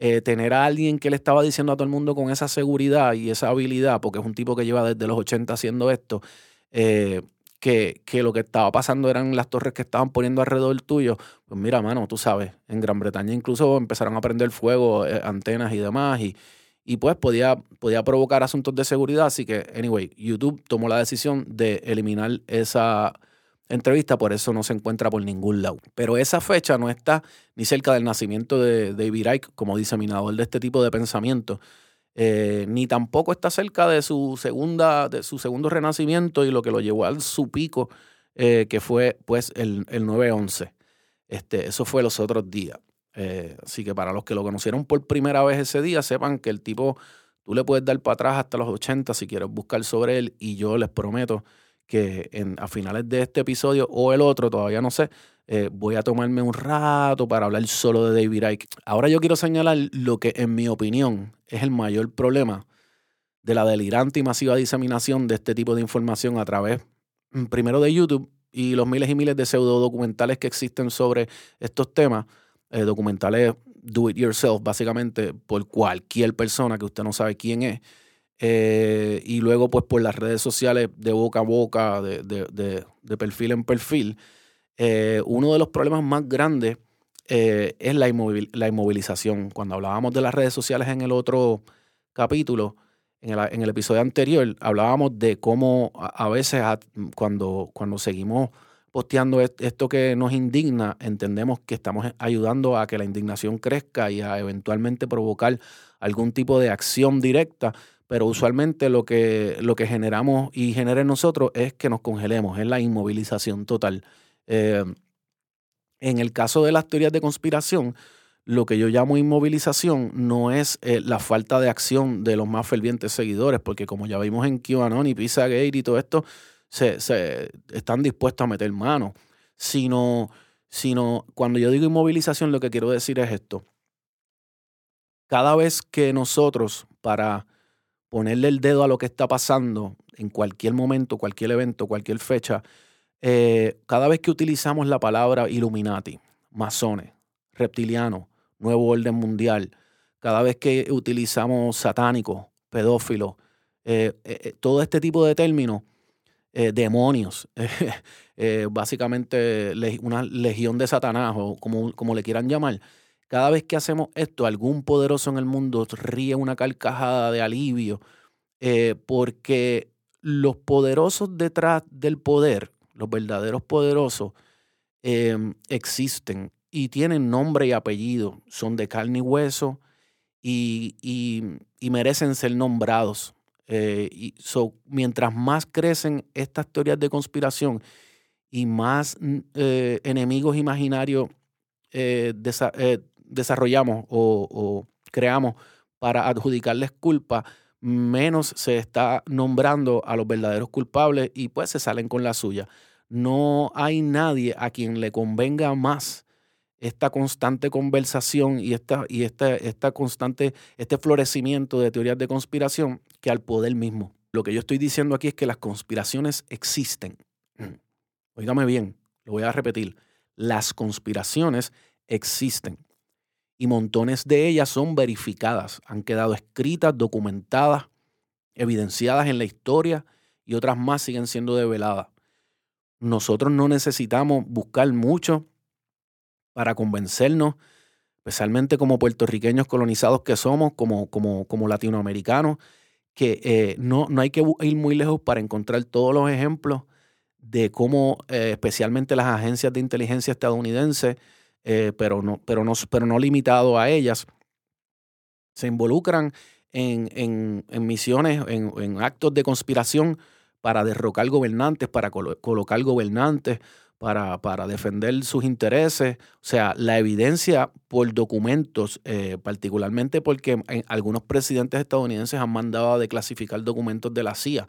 eh, tener a alguien que le estaba diciendo a todo el mundo con esa seguridad y esa habilidad, porque es un tipo que lleva desde los 80 haciendo esto, eh, que, que, lo que estaba pasando eran las torres que estaban poniendo alrededor tuyo, pues mira, mano, tú sabes, en Gran Bretaña incluso empezaron a prender fuego, eh, antenas y demás, y, y pues podía, podía provocar asuntos de seguridad, así que, anyway, YouTube tomó la decisión de eliminar esa entrevista, por eso no se encuentra por ningún lado. Pero esa fecha no está ni cerca del nacimiento de David Icke como diseminador de este tipo de pensamiento, eh, ni tampoco está cerca de su segunda, de su segundo renacimiento y lo que lo llevó al su pico, eh, que fue pues el, el 9-11. Este, eso fue los otros días. Eh, así que para los que lo conocieron por primera vez ese día, sepan que el tipo, tú le puedes dar para atrás hasta los 80 si quieres buscar sobre él y yo les prometo que en, a finales de este episodio o el otro, todavía no sé, eh, voy a tomarme un rato para hablar solo de David Icke. Ahora yo quiero señalar lo que en mi opinión es el mayor problema de la delirante y masiva diseminación de este tipo de información a través, mm, primero de YouTube y los miles y miles de pseudo documentales que existen sobre estos temas, eh, documentales do it yourself, básicamente por cualquier persona que usted no sabe quién es. Eh, y luego pues por las redes sociales de boca a boca, de, de, perfil en perfil, eh, uno de los problemas más grandes eh, es la, la, inmovilización. Cuando hablábamos de las redes sociales en el otro capítulo, en el, en el episodio anterior, hablábamos de cómo a, veces cuando, cuando seguimos posteando esto que nos indigna, entendemos que estamos ayudando a que la indignación crezca y a eventualmente provocar algún tipo de acción directa pero usualmente lo que, lo que generamos y genera en nosotros es que nos congelemos, es la inmovilización total. Eh, en el caso de las teorías de conspiración, lo que yo llamo inmovilización no es eh, la falta de acción de los más fervientes seguidores, porque como ya vimos en QAnon y Pizzagate y todo esto, se, se están dispuestos a meter mano, sino, sino cuando yo digo inmovilización, lo que quiero decir es esto. Cada vez que nosotros, para ponerle el dedo a lo que está pasando en cualquier momento, cualquier evento, cualquier fecha, eh, cada vez que utilizamos la palabra Illuminati, masones, reptilianos, nuevo orden mundial, cada vez que utilizamos satánico, pedófilo, eh, eh, todo este tipo de términos, demonios, básicamente una legión de Satanás o como, como le quieran llamar, cada vez que hacemos esto, algún poderoso en el mundo ríe una carcajada de alivio, eh, porque los poderosos detrás del poder, los verdaderos poderosos, em, existen y tienen nombre y apellido, son de carne y hueso y, merecen ser nombrados. Eh, y mientras más crecen estas teorías de conspiración y más eh, enemigos imaginarios eh, desarrollamos o, creamos para adjudicarles culpa, menos se está nombrando a los verdaderos culpables y pues se salen con la suya. No hay nadie a quien le convenga más esta constante conversación y, esta, y esta, esta constante, este florecimiento de teorías de conspiración que al poder mismo. Lo que yo estoy diciendo aquí es que las conspiraciones existen. Óigame bien, lo voy a repetir. Las conspiraciones existen y montones de ellas son verificadas, han quedado escritas, documentadas, evidenciadas en la historia y otras más siguen siendo develadas. Nosotros no necesitamos buscar mucho para convencernos, especialmente como puertorriqueños colonizados que somos, como, como, como latinoamericanos, que eh, no, no hay que ir muy lejos para encontrar todos los ejemplos de cómo eh, especialmente las agencias de inteligencia estadounidenses, eh, pero, no, pero, no, pero no limitado a ellas, se involucran en, en, en misiones, en, en, actos de conspiración para derrocar gobernantes, para colocar gobernantes, para, para, defender sus intereses. O sea, la evidencia por documentos, eh, particularmente porque algunos presidentes estadounidenses han mandado a declasificar documentos de la CIA.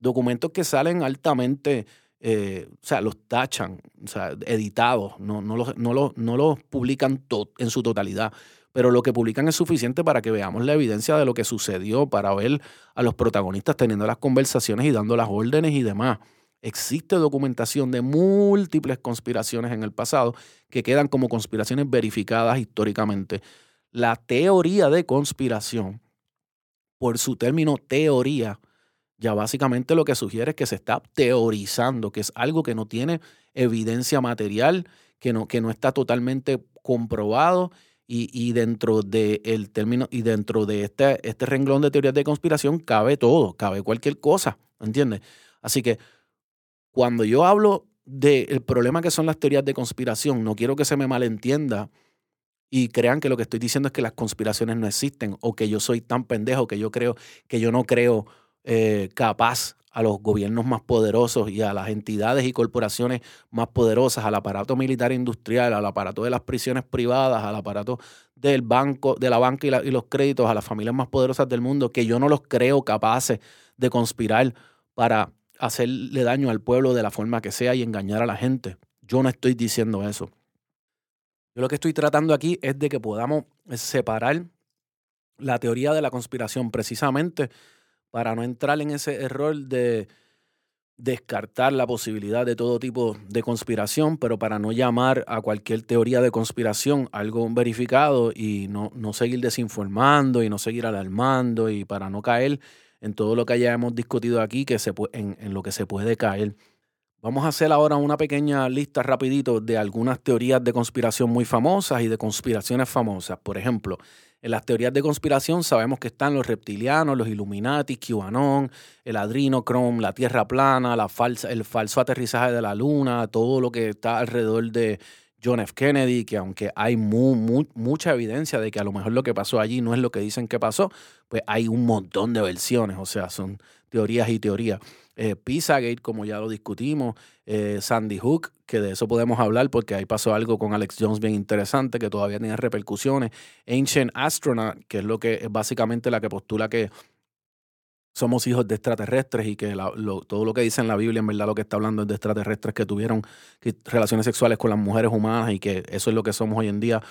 Documentos que salen altamente, eh, o sea, los tachan, o sea, editados, no, no, los, no, los, no los publican en su totalidad pero lo que publican es suficiente para que veamos la evidencia de lo que sucedió, para ver a los protagonistas teniendo las conversaciones y dando las órdenes y demás. Existe documentación de múltiples conspiraciones en el pasado que quedan como conspiraciones verificadas históricamente. La teoría de conspiración, por su término teoría, ya básicamente lo que sugiere es que se está teorizando, que es algo que no tiene evidencia material, que no, que no está totalmente comprobado y, dentro de el término y dentro de este, este renglón de teorías de conspiración cabe todo, cabe cualquier cosa, ¿entiendes? Así que cuando yo hablo del problema que son las teorías de conspiración, no quiero que se me malentienda y crean que lo que estoy diciendo es que las conspiraciones no existen o que yo soy tan pendejo que yo creo que yo no creo eh, capaz a los gobiernos más poderosos y a las entidades y corporaciones más poderosas, al aparato militar industrial, al aparato de las prisiones privadas, al aparato del banco, de la banca y, y los créditos, a las familias más poderosas del mundo, que yo no los creo capaces de conspirar para hacerle daño al pueblo de la forma que sea y engañar a la gente. Yo no estoy diciendo eso. Yo lo que estoy tratando aquí es de que podamos separar la teoría de la conspiración precisamente para no entrar en ese error de descartar la posibilidad de todo tipo de conspiración, pero para no llamar a cualquier teoría de conspiración algo verificado y no, no seguir desinformando y no seguir alarmando y para no caer en todo lo que ya hemos discutido aquí, que se en, en lo que se puede caer. Vamos a hacer ahora una pequeña lista rapidito de algunas teorías de conspiración muy famosas y de conspiraciones famosas. Por ejemplo, en las teorías de conspiración sabemos que están los reptilianos, los Illuminati, QAnon, el adrinochrome, la Tierra plana, la falsa, el falso aterrizaje de la Luna, todo lo que está alrededor de John F. Kennedy, que aunque hay mucha evidencia de que a lo mejor lo que pasó allí no es lo que dicen que pasó, pues hay un montón de versiones, o sea, son teorías y teorías. Eh, Pizzagate, como ya lo discutimos, eh, Sandy Hook, que de eso podemos hablar porque ahí pasó algo con Alex Jones bien interesante que todavía tiene repercusiones. Ancient Astronaut, que es lo que es básicamente la que postula que somos hijos de extraterrestres y que todo lo que dice en la Biblia en verdad lo que está hablando es de extraterrestres que tuvieron relaciones sexuales con las mujeres humanas y que eso es lo que somos hoy en día.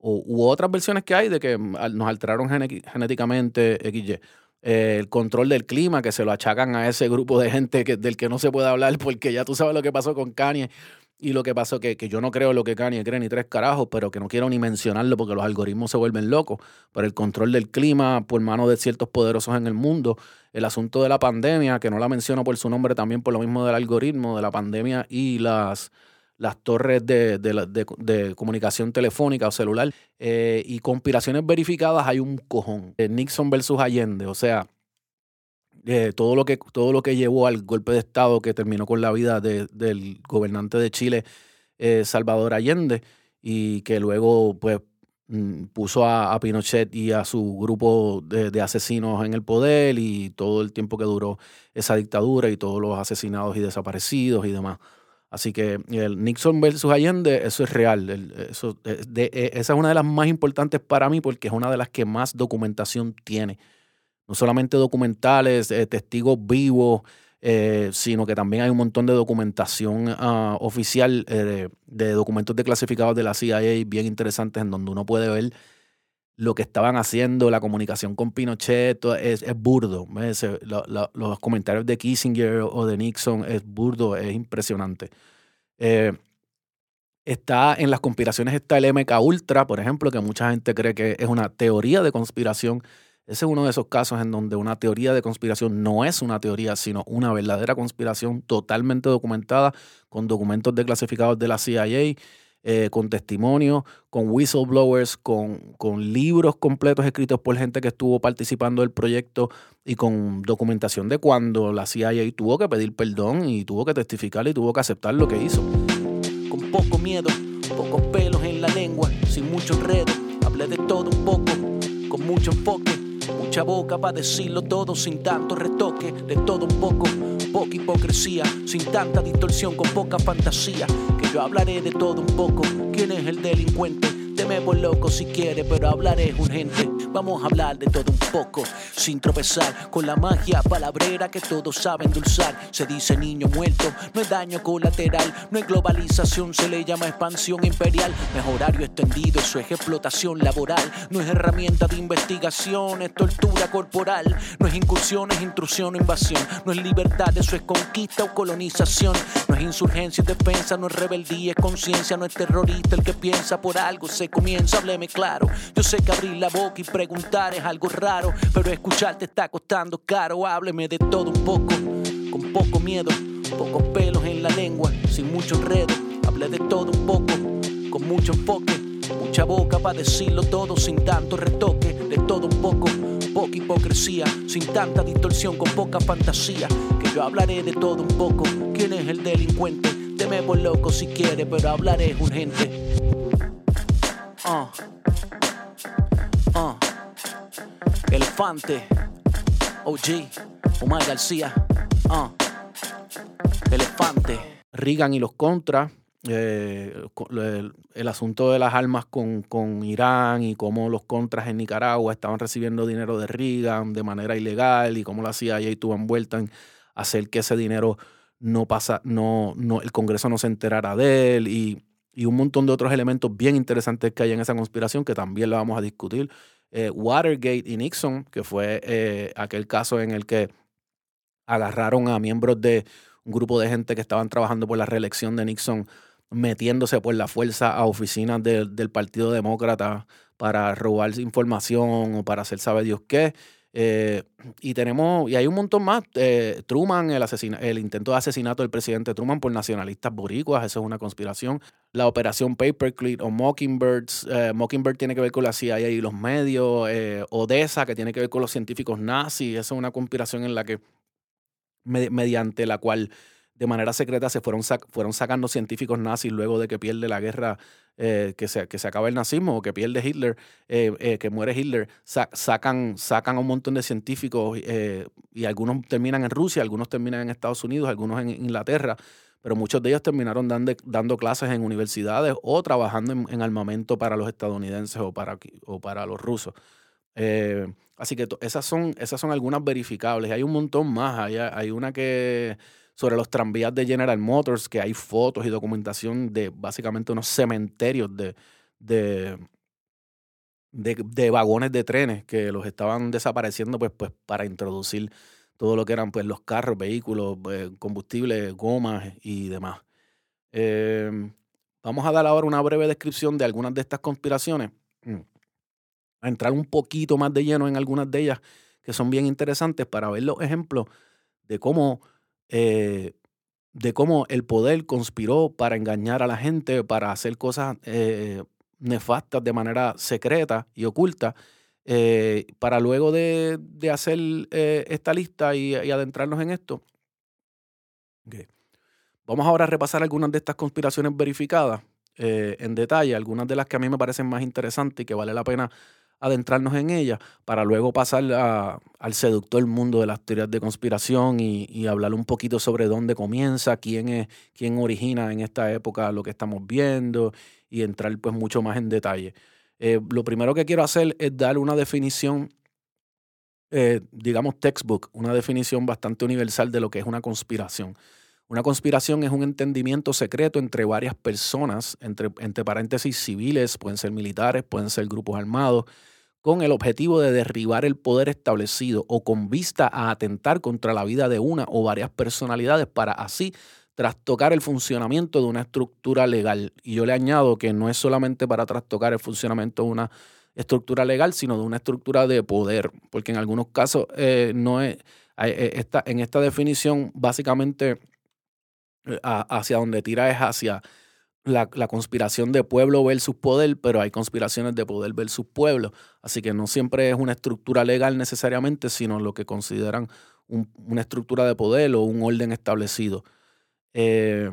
O, u otras versiones que hay de que nos alteraron genéticamente XY. Eh, el control del clima, que se lo achacan a ese grupo de gente que, del que no se puede hablar porque ya tú sabes lo que pasó con Kanye y lo que pasó, que, que yo no creo lo que Kanye cree ni tres carajos, pero que no quiero ni mencionarlo porque los algoritmos se vuelven locos. Pero el control del clima por mano de ciertos poderosos en el mundo, el asunto de la pandemia, que no la menciono por su nombre también por lo mismo del algoritmo, de la pandemia y las, las torres de, de, comunicación telefónica o celular, eh, y conspiraciones verificadas hay un cojón. Eh, Nixon versus Allende, o sea, eh, todo, lo que, todo lo que llevó al golpe de Estado que terminó con la vida del gobernante de Chile, eh, Salvador Allende, y que luego, pues, mm, puso a, Pinochet y a su grupo de, asesinos en el poder y todo el tiempo que duró esa dictadura y todos los asesinados y desaparecidos y demás. Así que el Nixon versus Allende, eso es real. eso, e, esa es una de las más importantes para mí porque es una de las que más documentación tiene. No solamente documentales, eh, testigos vivos, eh, sino que también hay un montón de documentación ah, oficial eh, de, documentos declasificados de la CIA bien interesantes en donde uno puede ver lo que estaban haciendo, la comunicación con Pinochet, es, burdo. los comentarios de Kissinger o de Nixon es burdo, es impresionante. Eh, está en las conspiraciones está el MK Ultra, por ejemplo, que mucha gente cree que es una teoría de conspiración ese es uno de esos casos en donde una teoría de conspiración no es una teoría, sino una verdadera conspiración totalmente documentada, con documentos declasificados de la CIA, eh, con testimonios, con whistleblowers, con, con libros completos escritos por gente que estuvo participando del proyecto y con documentación de cuando la CIA tuvo que pedir perdón y tuvo que testificar y tuvo que aceptar lo que hizo. Con poco miedo, pocos pelos en la lengua, sin mucho enredo, hablé de todo un poco, con mucho enfoque Mucha boca para decirlo todo sin tanto retoque, de todo un poco, poca hipocresía, sin tanta distorsión, con poca fantasía. Que yo hablaré de todo un poco. ¿Quién es el delincuente? Deme por loco si quiere, pero hablaré urgente. Vamos a hablar de todo un poco, sin tropezar con la magia palabrera que todos saben dulzar. Se dice niño muerto, no es daño colateral, no es globalización, se le llama expansión imperial. No es horario extendido, eso es explotación laboral. No es herramienta de investigación, es tortura corporal. No es incursión, es intrusión o invasión. No es libertad, eso es conquista o colonización. No es insurgencia y defensa, no es rebeldía, es conciencia, no es terrorista el que piensa por algo. Se comienza, hábleme claro. Yo sé que abrir la boca y preguntar es algo raro, pero escucharte está costando caro. Hábleme de todo un poco, con poco miedo, pocos pelos en la lengua, sin mucho enredo. Hable de todo un poco, con mucho enfoque, mucha boca para decirlo todo sin tanto retoque. De todo un poco, poca hipocresía, sin tanta distorsión, con poca fantasía. Que yo hablaré de todo un poco. ¿Quién es el delincuente? Deme por loco si quiere, pero hablaré urgente. Uh. Uh. Elefante, OG, Omar García, uh. Elefante. Reagan y los contras, eh, el, asunto de las armas con, con, Irán y cómo los contras en Nicaragua estaban recibiendo dinero de Reagan de manera ilegal y cómo la CIA estuvo envuelta en hacer que ese dinero no pasa, no, no, el Congreso no se enterara de él y, y un montón de otros elementos bien interesantes que hay en esa conspiración que también la vamos a discutir. Eh, Watergate y Nixon, que fue eh, aquel caso en el que agarraron a miembros de un grupo de gente que estaban trabajando por la reelección de Nixon, metiéndose por la fuerza a oficinas del Partido Demócrata para robar información o para hacer sabe Dios qué. Eh, y tenemos, y hay un montón más. Truman, el, el intento de asesinato del presidente Truman por nacionalistas boricuas, eso es una conspiración la operación Paperclip o Mockingbirds. Eh, Mockingbird tiene que ver con la CIA y los medios. Eh, Odessa, que tiene que ver con los científicos nazis. Esa es una conspiración en la que, mediante la cual de manera secreta se fueron, fueron sacando científicos nazis luego de que pierde la guerra, eh, que, se, que se acaba el nazismo o que pierde Hitler, que muere Hitler, sacan, sacan a un montón de científicos y algunos terminan en Rusia, algunos terminan en Estados Unidos, algunos en Inglaterra pero muchos de ellos terminaron dando, dando clases en universidades o trabajando en, armamento para los estadounidenses o para, o para los rusos. Eh, así que esas son, esas son algunas verificables. Hay un montón más. Hay, hay una que sobre los tranvías de General Motors, que hay fotos y documentación de básicamente unos cementerios de, de, de, vagones de trenes que los estaban desapareciendo pues, pues para introducir todo lo que eran pues, los carros, vehículos, eh, combustible, gomas y demás. Em, vamos a dar ahora una breve descripción de algunas de estas conspiraciones, mm, a entrar un poquito más de lleno en algunas de ellas que son bien interesantes para ver los ejemplos de cómo, eh, de cómo el poder conspiró para engañar a la gente, para hacer cosas eh, nefastas de manera secreta y oculta eh, para luego de, hacer eh, esta lista y, adentrarnos en esto, vamos ahora a repasar algunas de estas conspiraciones verificadas. en detalle, algunas de las que a mí me parecen más interesantes y que vale la pena adentrarnos en ellas, para luego pasar al seductor mundo de las teorías de conspiración y, hablar un poquito sobre dónde comienza, quién es, quién origina en esta época lo que estamos viendo y entrar pues mucho más en detalle. Eh, lo primero que quiero hacer es dar una definición, eh, digamos textbook, una definición bastante universal de lo que es una conspiración. Una conspiración es un entendimiento secreto entre varias personas, entre, entre paréntesis civiles, pueden ser militares, pueden ser grupos armados, con el objetivo de derribar el poder establecido o con vista a atentar contra la vida de una o varias personalidades para así trastocar el funcionamiento de una estructura legal. Y yo le añado que no es solamente para trastocar el funcionamiento de una estructura legal, sino de una estructura de poder, porque en algunos casos eh, no es, eh, esta, en esta definición básicamente hacia donde tira es hacia la, conspiración de pueblo versus poder, pero hay conspiraciones de poder versus pueblo. Así que no siempre es una estructura legal necesariamente, sino lo que consideran una estructura de poder o un orden establecido. Eh,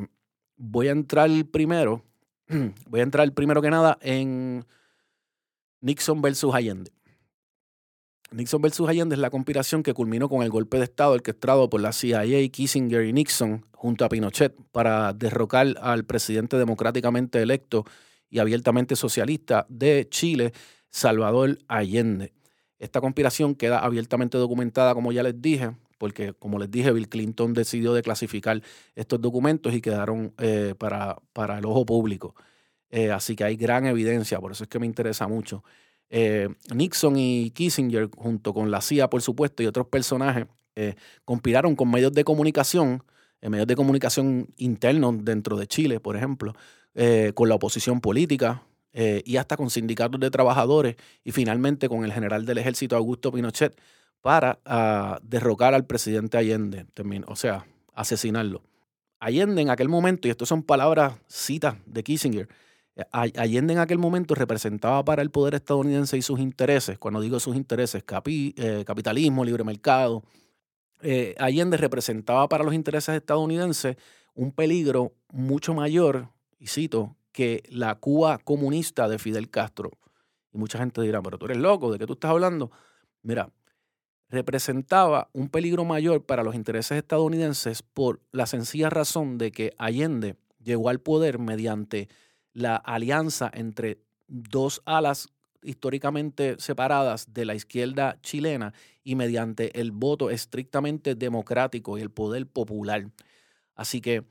voy a entrar primero, voy a entrar primero que nada en Nixon versus Allende. Nixon versus Allende es la conspiración que culminó con el golpe de Estado orquestado por la CIA, Kissinger y Nixon junto a Pinochet para derrocar al presidente democráticamente electo y abiertamente socialista de Chile, Salvador Allende. Esta conspiración queda abiertamente documentada, como ya les dije, porque como les dije, Bill Clinton decidió declasificar estos documentos y quedaron eh, para, para, el ojo público. Eh, así que hay gran evidencia, por eso es que me interesa mucho. Eh, Nixon y Kissinger, junto con la CIA, por supuesto, y otros personajes, eh, conspiraron con medios de comunicación, eh, medios de comunicación internos dentro de Chile, por ejemplo, con la oposición política y hasta con sindicatos de trabajadores y finalmente con el general del ejército Augusto Pinochet para ah, derrocar al presidente Allende, o sea, asesinarlo. Allende en aquel momento, y esto son palabras, citas de Kissinger, Allende en aquel momento representaba para el poder estadounidense y sus intereses, cuando digo sus intereses, eh, capitalismo, libre mercado, eh, Allende representaba para los intereses estadounidenses un peligro mucho mayor, y cito, que la Cuba comunista de Fidel Castro. Y mucha gente dirá, pero tú eres loco, ¿de qué tú estás hablando? Mira, representaba un peligro mayor para los intereses estadounidenses por la sencilla razón de que Allende llegó al poder mediante la alianza entre dos alas históricamente separadas de la izquierda chilena y mediante el voto estrictamente democrático y el poder popular. Así que,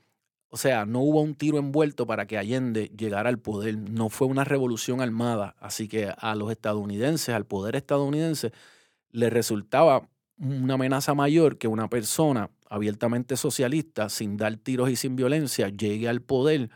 o sea, no hubo un tiro envuelto para que Allende llegara al poder, no fue una revolución armada, así que a los estadounidenses, al poder estadounidense, le resultaba una amenaza mayor que una persona abiertamente socialista, sin dar tiros y sin violencia, llegue al poder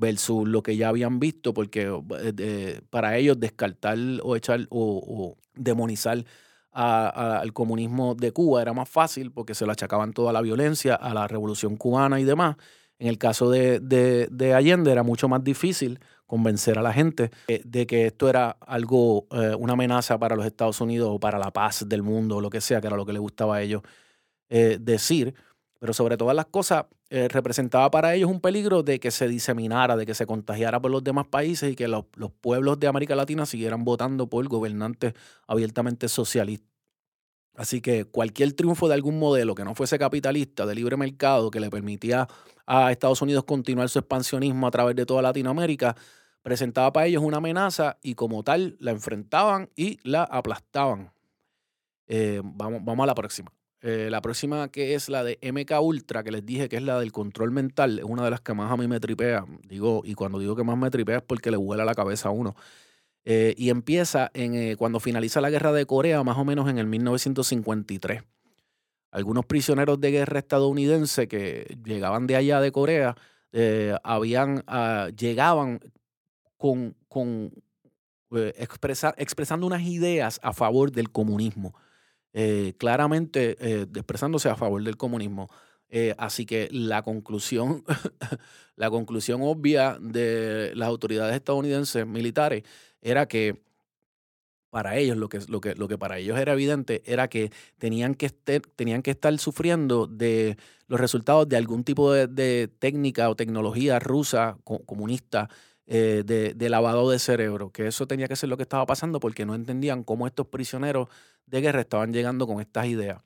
versus lo que ya habían visto, porque eh, para ellos descartar o echar o, demonizar al comunismo de Cuba era más fácil porque se lo achacaban toda la violencia a la revolución cubana y demás. En el caso de, Allende era mucho más difícil convencer a la gente de que esto era algo, eh, una amenaza para los Estados Unidos o para la paz del mundo o lo que sea, que era lo que les gustaba a ellos eh, decir. Pero sobre todas las cosas, eh, representaba para ellos un peligro de que se diseminara, de que se contagiara por los demás países y que los, pueblos de América Latina siguieran votando por gobernantes abiertamente socialistas. Así que cualquier triunfo de algún modelo que no fuese capitalista, de libre mercado, que le permitía a Estados Unidos continuar su expansionismo a través de toda Latinoamérica, presentaba para ellos una amenaza y como tal la enfrentaban y la aplastaban. Eh, vamos, vamos a la próxima. Eh, la próxima que es la de MK Ultra, que les dije que es la del control mental, es una de las que más a mí me tripea. Digo, y cuando digo que más me tripea es porque le vuela la cabeza a uno. Eh, y empieza en, eh, cuando finaliza la guerra de Corea, más o menos en el 1953. Algunos prisioneros de guerra estadounidenses que llegaban de allá de Corea habían, ah, llegaban con, con expresando unas ideas a favor del comunismo. Eh, claramente eh, expresándose a favor del comunismo. Eh, así que la conclusión, la conclusión obvia de las autoridades estadounidenses militares era que para ellos, lo que, lo que, para ellos era evidente, era que tenían que, tenían que estar sufriendo de los resultados de algún tipo de, técnica o tecnología rusa comunista eh, de, lavado de cerebro, que eso tenía que ser lo que estaba pasando porque no entendían cómo estos prisioneros de guerra estaban llegando con estas ideas.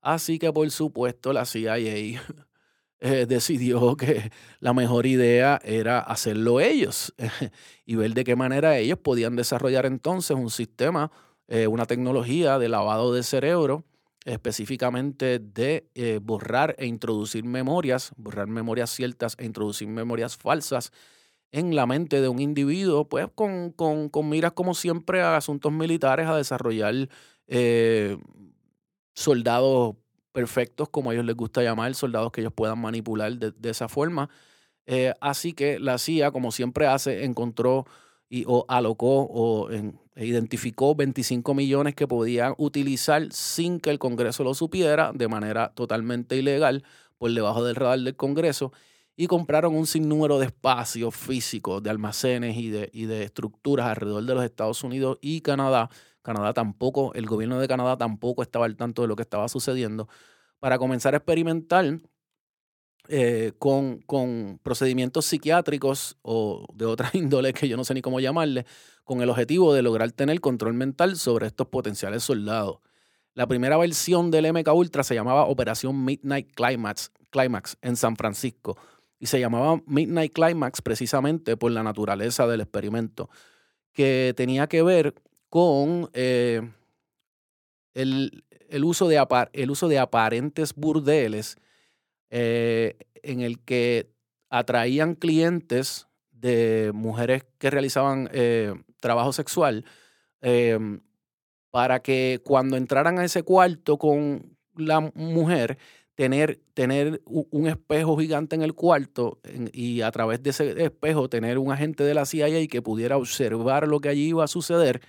Así que por supuesto la CIA eh, decidió que la mejor idea era hacerlo ellos y ver de qué manera ellos podían desarrollar entonces un sistema, eh, una tecnología de lavado de cerebro específicamente de borrar e introducir memorias, borrar memorias ciertas e introducir memorias falsas en la mente de un individuo, pues con, con, miras como siempre a asuntos militares, a desarrollar eh, soldados perfectos, como a ellos les gusta llamar, soldados que ellos puedan manipular de, esa forma. Eh, así que la CIA, como siempre hace, encontró y, o alocó o identificó 25 millones que podían utilizar sin que el Congreso lo supiera, de manera totalmente ilegal, por debajo del radar del Congreso y compraron un sinnúmero de espacios físicos, de almacenes y de, y de estructuras alrededor de los Estados Unidos y Canadá. Canadá tampoco, el gobierno de Canadá tampoco estaba al tanto de lo que estaba sucediendo, para comenzar a experimentar eh, con, con, procedimientos psiquiátricos o de otras índoles que yo no sé ni cómo llamarle, con el objetivo de lograr tener control mental sobre estos potenciales soldados. La primera versión del MK Ultra se llamaba Operación Midnight Climax, Climax en San Francisco y se llamaba Midnight Climax precisamente por la naturaleza del experimento, que tenía que ver con eh, el, uso de el, uso de aparentes burdeles eh, en el que atraían clientes de mujeres que realizaban eh, trabajo sexual para que cuando entraran a ese cuarto con la mujer tener, tener un espejo gigante en el cuarto y a través de ese espejo tener un agente de la CIA que pudiera observar lo que allí iba a suceder.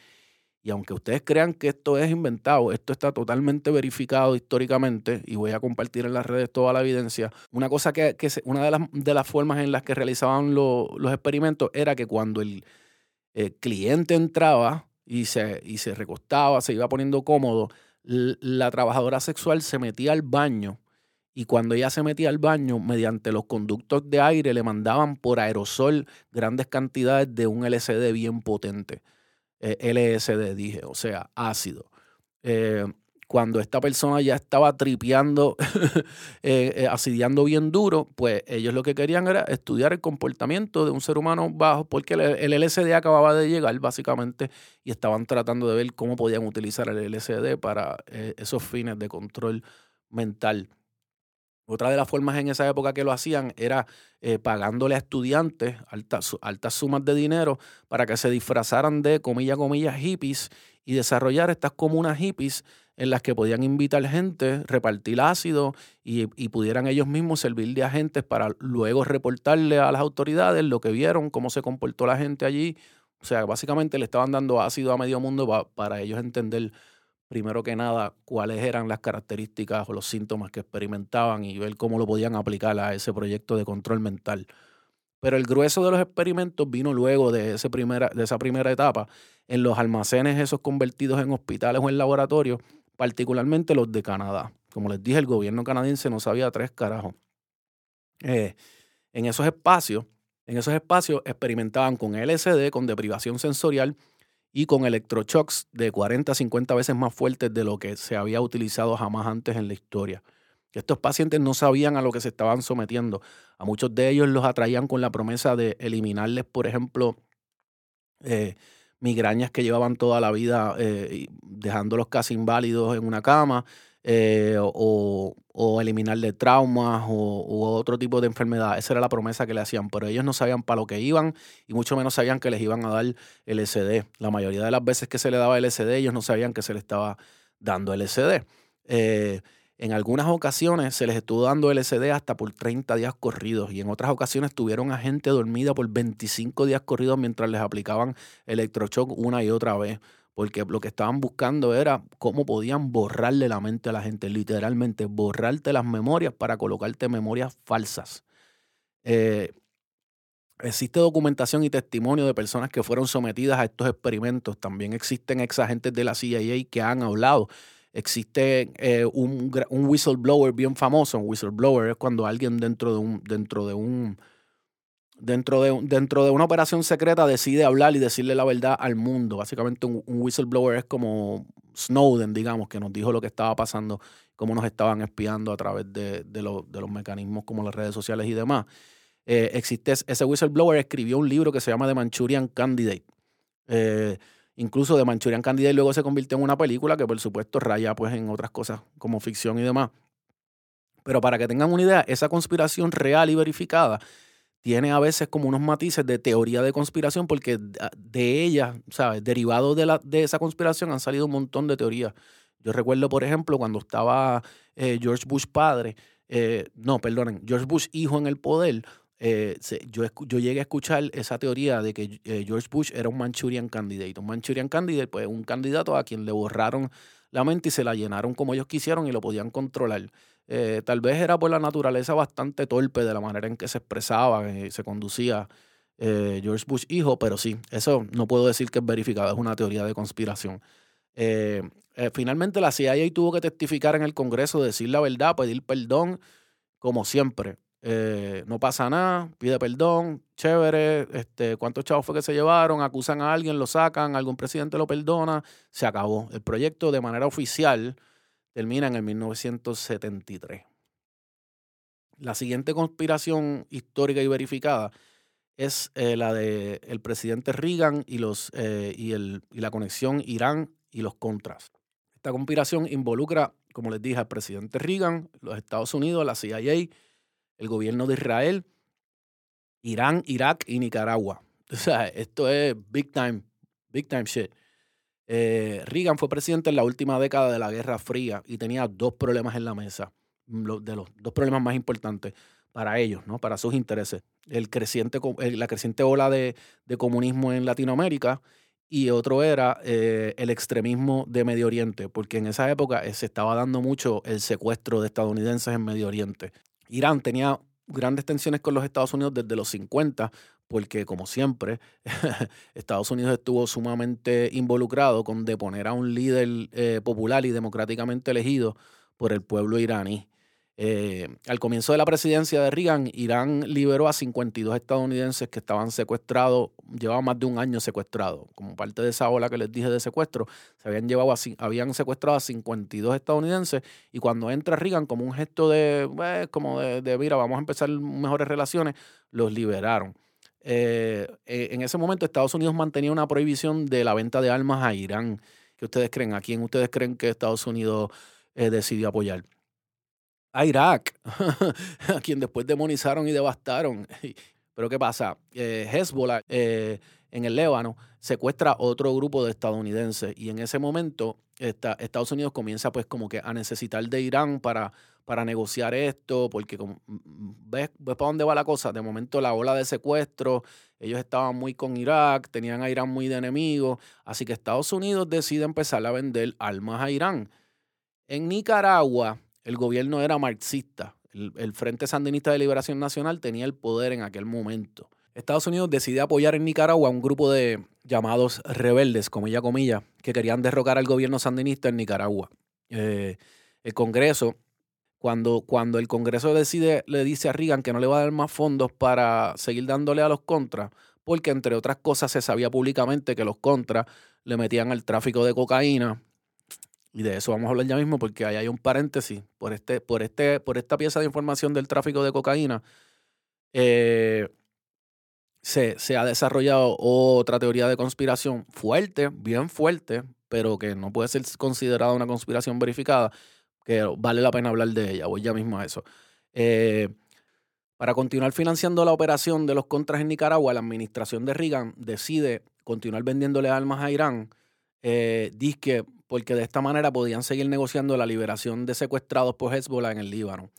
Y aunque ustedes crean que esto es inventado, esto está totalmente verificado históricamente y voy a compartir en las redes toda la evidencia. Una cosa que, que una de las, de las formas en las que realizaban los experimentos era que cuando el, el cliente entraba y se, y se recostaba, se iba poniendo cómodo, la trabajadora sexual se metía al baño y cuando ella se metía al baño, mediante los conductos de aire le mandaban por aerosol grandes cantidades de un LSD bien potente. Eh, LSD, dije, o sea, ácido. Eh, cuando esta persona ya estaba tripeando, eh, asidiando bien duro, pues ellos lo que querían era estudiar el comportamiento de un ser humano bajo, porque el, el LSD acababa de llegar básicamente y estaban tratando de ver cómo podían utilizar el LSD para esos fines de control mental. Otra de las formas en esa época que lo hacían era eh, pagándole a estudiantes altas, altas sumas de dinero para que se disfrazaran de, comillas, comillas, hippies y desarrollar estas comunas hippies en las que podían invitar gente, repartir ácido y, y, pudieran ellos mismos servir de agentes para luego reportarle a las autoridades lo que vieron, cómo se comportó la gente allí. O sea, básicamente le estaban dando ácido a medio mundo para ellos entender primero que nada, cuáles eran las características o los síntomas que experimentaban y ver cómo lo podían aplicar a ese proyecto de control mental. Pero el grueso de los experimentos vino luego de, ese primera, de esa primera etapa en los almacenes esos convertidos en hospitales o en laboratorios, particularmente los de Canadá. Como les dije, el gobierno canadiense no sabía tres carajos. Eh, en esos espacios, en esos espacios experimentaban con LSD, con deprivación sensorial, y con electroshocks de 40 a 50 veces más fuertes de lo que se había utilizado jamás antes en la historia. Estos pacientes no sabían a lo que se estaban sometiendo. A muchos de ellos los atraían con la promesa de eliminarles, por ejemplo, eh, migrañas que llevaban toda la vida, eh, dejándolos casi inválidos en una cama, eh, o, o, eliminarle traumas o, otro tipo de enfermedad. Esa era la promesa que le hacían, pero ellos no sabían para lo que iban y mucho menos sabían que les iban a dar LSD. La mayoría de las veces que se le daba LSD, ellos no sabían que se le estaba dando LSD. Eh, en algunas ocasiones se les estuvo dando LSD hasta por 30 días corridos y en otras ocasiones tuvieron a gente dormida por 25 días corridos mientras les aplicaban electroshock una y otra vez porque lo que estaban buscando era cómo podían borrarle la mente a la gente, literalmente borrarte las memorias para colocarte memorias falsas. Eh, existe documentación y testimonio de personas que fueron sometidas a estos experimentos. También existen ex agentes de la CIA que han hablado. Existe eh, un, un, whistleblower bien famoso. Un whistleblower es cuando alguien dentro de un, dentro de un dentro de, dentro de una operación secreta decide hablar y decirle la verdad al mundo. Básicamente un, whistleblower es como Snowden, digamos, que nos dijo lo que estaba pasando, cómo nos estaban espiando a través de, de, los mecanismos como las redes sociales y demás. Eh, existe ese whistleblower escribió un libro que se llama The Manchurian Candidate. Eh, incluso The Manchurian Candidate luego se convirtió en una película que por supuesto raya pues en otras cosas como ficción y demás. Pero para que tengan una idea, esa conspiración real y verificada tiene a veces como unos matices de teoría de conspiración, porque de ella, ¿sabes? Derivado de, la, de esa conspiración han salido un montón de teorías. Yo recuerdo, por ejemplo, cuando estaba eh, George Bush padre, eh, no, perdonen, George Bush hijo en el poder, eh, yo, yo, llegué a escuchar esa teoría de que George Bush era un Manchurian candidate. Un Manchurian candidate, pues un candidato a quien le borraron la mente y se la llenaron como ellos quisieron y lo podían controlar. Eh, tal vez era por la naturaleza bastante torpe de la manera en que se expresaba y se conducía eh, George Bush hijo, pero sí, eso no puedo decir que es verificado, es una teoría de conspiración. Eh, finalmente la CIA tuvo que testificar en el Congreso, decir la verdad, pedir perdón, como siempre. no pasa nada, pide perdón, chévere, este, cuántos chavos fue que se llevaron, acusan a alguien, lo sacan, algún presidente lo perdona, se acabó. El proyecto de manera oficial termina en el 1973. La siguiente conspiración histórica y verificada es eh, la del el presidente Reagan y, los, eh, y, el, y la conexión Irán y los contras. Esta conspiración involucra, como les dije, al presidente Reagan, los Estados Unidos, la CIA, el gobierno de Israel, Irán, Irak y Nicaragua. O sea, esto es big time, big time shit. Eh, Reagan fue presidente en la última década de la Guerra Fría y tenía dos problemas en la mesa, de los dos problemas más importantes para ellos, ¿no? para sus intereses. El creciente, la creciente ola de, comunismo en Latinoamérica y otro era eh, el extremismo de Medio Oriente, porque en esa época eh, se estaba dando mucho el secuestro de estadounidenses en Medio Oriente. Irán tenía grandes tensiones con los Estados Unidos desde los 50 porque como siempre, Estados Unidos estuvo sumamente involucrado con deponer a un líder eh, popular y democráticamente elegido por el pueblo iraní. Eh, al comienzo de la presidencia de Reagan, Irán liberó a 52 estadounidenses que estaban secuestrados, llevaban más de un año secuestrados. Como parte de esa ola que les dije de secuestro, se habían, llevado habían secuestrado a 52 estadounidenses y cuando entra Reagan como un gesto de, pues, como de, mira, vamos a empezar mejores relaciones, los liberaron. Eh, eh, en ese momento Estados Unidos mantenía una prohibición de la venta de armas a Irán. ¿Qué ustedes creen? ¿A quién ustedes creen que Estados Unidos eh, decidió apoyar? A Irak, a quien después demonizaron y devastaron. Pero ¿qué pasa? Hezbollah en el Líbano secuestra otro grupo de estadounidenses y en ese momento Estados Unidos comienza pues como que a necesitar de Irán para para negociar esto, porque ¿ves, ¿ves para dónde va la cosa? De momento la ola de secuestro, ellos estaban muy con Irak, tenían a Irán muy de enemigo, así que Estados Unidos decide empezar a vender armas a Irán. En Nicaragua, el gobierno era marxista, el, el Frente Sandinista de Liberación Nacional tenía el poder en aquel momento. Estados Unidos decide apoyar en Nicaragua a un grupo de llamados rebeldes, comilla, comilla, que querían derrocar al gobierno sandinista en Nicaragua. Eh, el Congreso cuando, cuando el Congreso decide, le dice a Reagan que no le va a dar más fondos para seguir dándole a los contras, porque entre otras cosas se sabía públicamente que los contras le metían al tráfico de cocaína. Y de eso vamos a hablar ya mismo, porque ahí hay un paréntesis. Por, este, por, este, por esta pieza de información del tráfico de cocaína, eh, se, ha desarrollado otra teoría de conspiración fuerte, bien fuerte, pero que no puede ser considerada una conspiración verificada, que vale la pena hablar de ella, voy ya mismo a eso. Eh, para continuar financiando la operación de los contras en Nicaragua, la administración de Reagan decide continuar vendiéndole armas a Irán, eh, porque de esta manera podían seguir negociando la liberación de secuestrados por Hezbollah en el Líbano.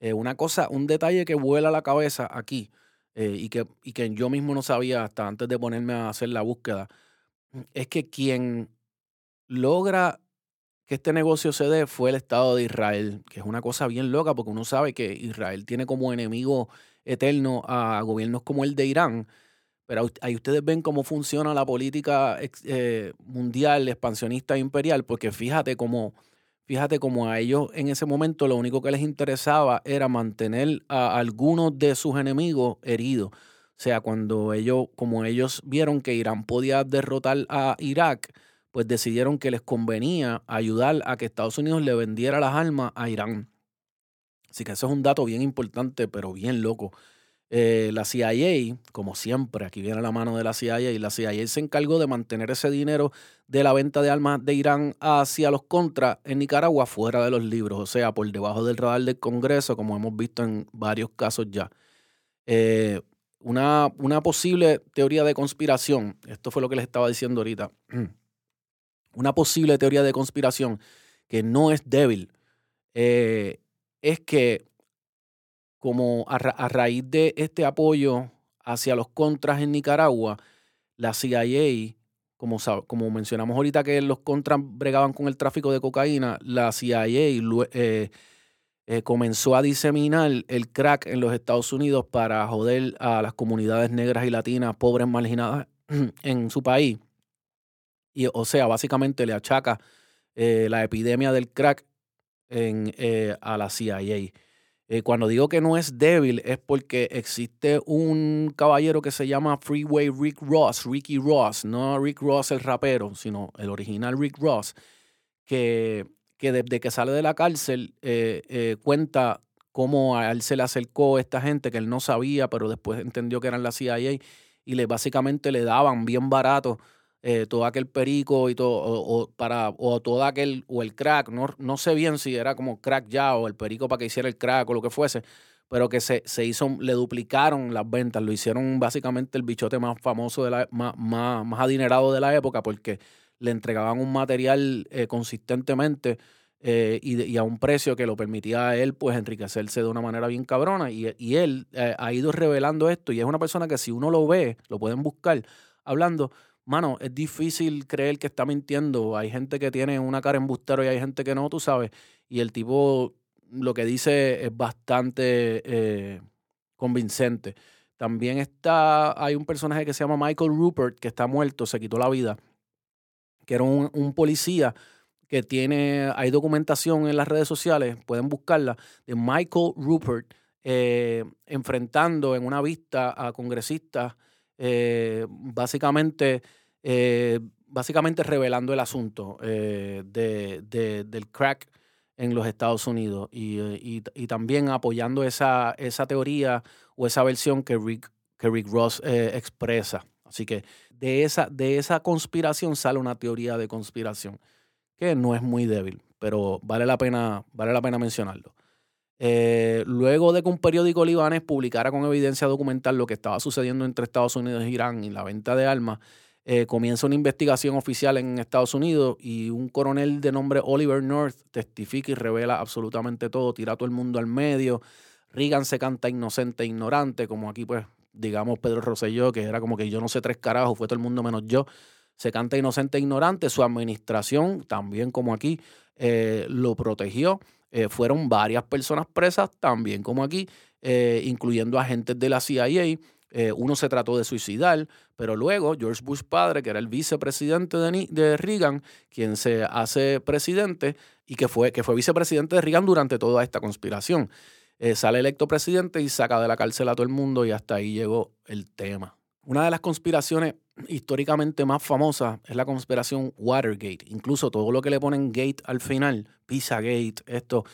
Eh, una cosa, un detalle que vuela a la cabeza aquí y, que, y que yo mismo no sabía hasta antes de ponerme a hacer la búsqueda, es que quien logra que este negocio se dé fue el Estado de Israel, que es una cosa bien loca porque uno sabe que Israel tiene como enemigo eterno a gobiernos como el de Irán, pero ahí ustedes ven cómo funciona la política eh, mundial, expansionista e imperial, porque fíjate cómo, fíjate cómo a ellos en ese momento lo único que les interesaba era mantener a algunos de sus enemigos heridos. O sea, cuando ellos, como ellos vieron que Irán podía derrotar a Irak, pues decidieron que les convenía ayudar a que Estados Unidos le vendiera las armas a Irán. Así que eso es un dato bien importante, pero bien loco. Eh, la CIA, como siempre, aquí viene la mano de la CIA, y la CIA se encargó de mantener ese dinero de la venta de armas de Irán hacia los contras en Nicaragua fuera de los libros, o sea, por debajo del radar del Congreso, como hemos visto en varios casos ya. Eh, una, una posible teoría de conspiración, esto fue lo que les estaba diciendo ahorita, una posible teoría de conspiración que no es débil, eh, es que como a, raíz de este apoyo hacia los contras en Nicaragua, la CIA, como, como mencionamos ahorita que los contras bregaban con el tráfico de cocaína, la CIA eh, eh, comenzó a diseminar el crack en los Estados Unidos para joder a las comunidades negras y latinas pobres marginadas en su país. Y, o sea, básicamente le achaca eh, la epidemia del crack a la CIA. Eh, cuando digo que no es débil es porque existe un caballero que se llama Freeway Rick Ross, Ricky Ross, no Rick Ross el rapero, sino el original Rick Ross, que, que desde que sale de la cárcel eh, eh, cuenta cómo a él se le acercó esta gente que él no sabía, pero después entendió que eran la CIA y le básicamente le daban bien barato eh, todo aquel perico y todo, o, para, o todo aquel, o el crack, no, no sé bien si era como crack ya o el perico para que hiciera el crack o lo que fuese, pero que se, se hizo, le duplicaron las ventas, lo hicieron básicamente el bichote más famoso, de la, más, más, adinerado de la época, porque le entregaban un material eh, consistentemente eh, y, a un precio que lo permitía a él pues enriquecerse de una manera bien cabrona. Y, y él ha ido revelando esto y es una persona que si uno lo ve, lo pueden buscar hablando, mano, es difícil creer que está mintiendo. Hay gente que tiene una cara embustero y hay gente que no, tú sabes. Y el tipo lo que dice es bastante eh, convincente. También está, hay un personaje que se llama Michael Rupert, que está muerto, se quitó la vida, que era un, policía que tiene, hay documentación en las redes sociales, pueden buscarla, de Michael Rupert eh, enfrentando en una vista a congresistas eh, básicamente, eh, básicamente revelando el asunto eh, de, del crack en los Estados Unidos y, también apoyando esa, esa teoría o esa versión que Rick, que Rick Ross expresa. Así que de esa, de esa conspiración sale una teoría de conspiración que no es muy débil, pero vale la pena, vale la pena mencionarlo. Eh, luego de que un periódico libanés publicara con evidencia documental lo que estaba sucediendo entre Estados Unidos e Irán y la venta de armas, eh, comienza una investigación oficial en Estados Unidos y un coronel de nombre Oliver North testifica y revela absolutamente todo, tira a todo el mundo al medio. Reagan se canta inocente e ignorante, como aquí pues digamos Pedro Rosselló, que era como que yo no sé tres carajos, fue todo el mundo menos yo. Se canta inocente e ignorante, su administración, también como aquí, eh, lo protegió. Eh, fueron varias personas presas, también como aquí, eh, incluyendo agentes de la CIA. Eh, uno se trató de suicidar, pero luego George Bush padre, que era el vicepresidente de, de Reagan, quien se hace presidente y que fue, que fue vicepresidente de Reagan durante toda esta conspiración, sale electo presidente y saca de la cárcel a todo el mundo y hasta ahí llegó el tema. Una de las conspiraciones históricamente más famosas es la conspiración Watergate. Incluso todo lo que le ponen gate al final, Pizzagate, esto,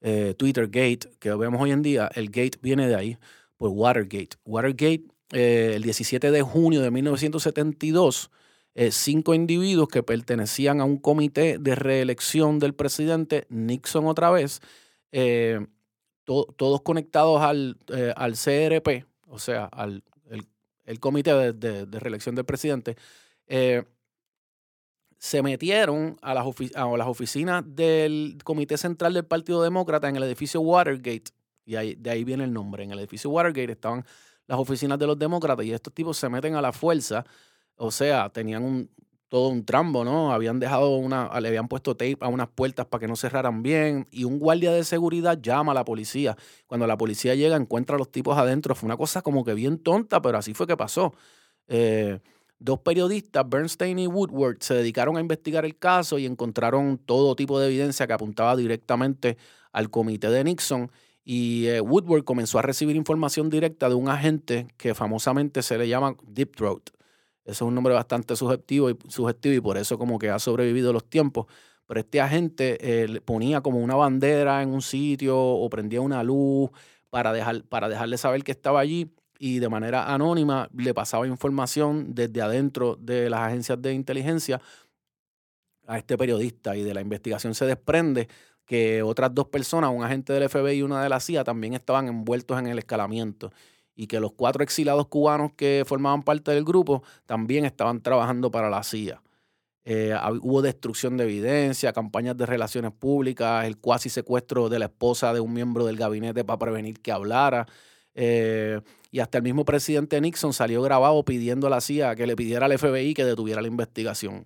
eh, Twittergate, que vemos hoy en día, el gate viene de ahí, por Watergate. Watergate, eh, el 17 de junio de 1972, eh, cinco individuos que pertenecían a un comité de reelección del presidente Nixon otra vez, todos conectados al, al CRP, o sea, al el comité de, reelección del presidente, eh, se metieron a las, a las, oficinas del Comité Central del Partido Demócrata en el edificio Watergate, y de ahí viene el nombre, en el edificio Watergate estaban las oficinas de los demócratas y estos tipos se meten a la fuerza, o sea, tenían un, todo un trambo, ¿no? Habían dejado una, le habían puesto tape a unas puertas para que no cerraran bien y un guardia de seguridad llama a la policía. Cuando la policía llega, encuentra a los tipos adentro. Fue una cosa como que bien tonta, pero así fue que pasó. Eh, dos periodistas, Bernstein y Woodward, se dedicaron a investigar el caso y encontraron todo tipo de evidencia que apuntaba directamente al comité de Nixon Y eh, Woodward comenzó a recibir información directa de un agente que famosamente se le llama Deep Throat. Ese es un nombre bastante subjetivo y, subjetivo y por eso como que ha sobrevivido los tiempos. Pero este agente eh, ponía como una bandera en un sitio o prendía una luz para, dejar, para dejarle saber que estaba allí y de manera anónima le pasaba información desde adentro de las agencias de inteligencia a este periodista y de la investigación se desprende que otras dos personas, un agente del FBI y una de la CIA, también estaban envueltos en el escalamiento y que los cuatro exilados cubanos que formaban parte del grupo también estaban trabajando para la CIA. Eh, hubo destrucción de evidencia, campañas de relaciones públicas, el cuasi secuestro de la esposa de un miembro del gabinete para prevenir que hablara. Eh, y hasta el mismo presidente Nixon salió grabado pidiendo a la CIA que le pidiera al FBI que detuviera la investigación.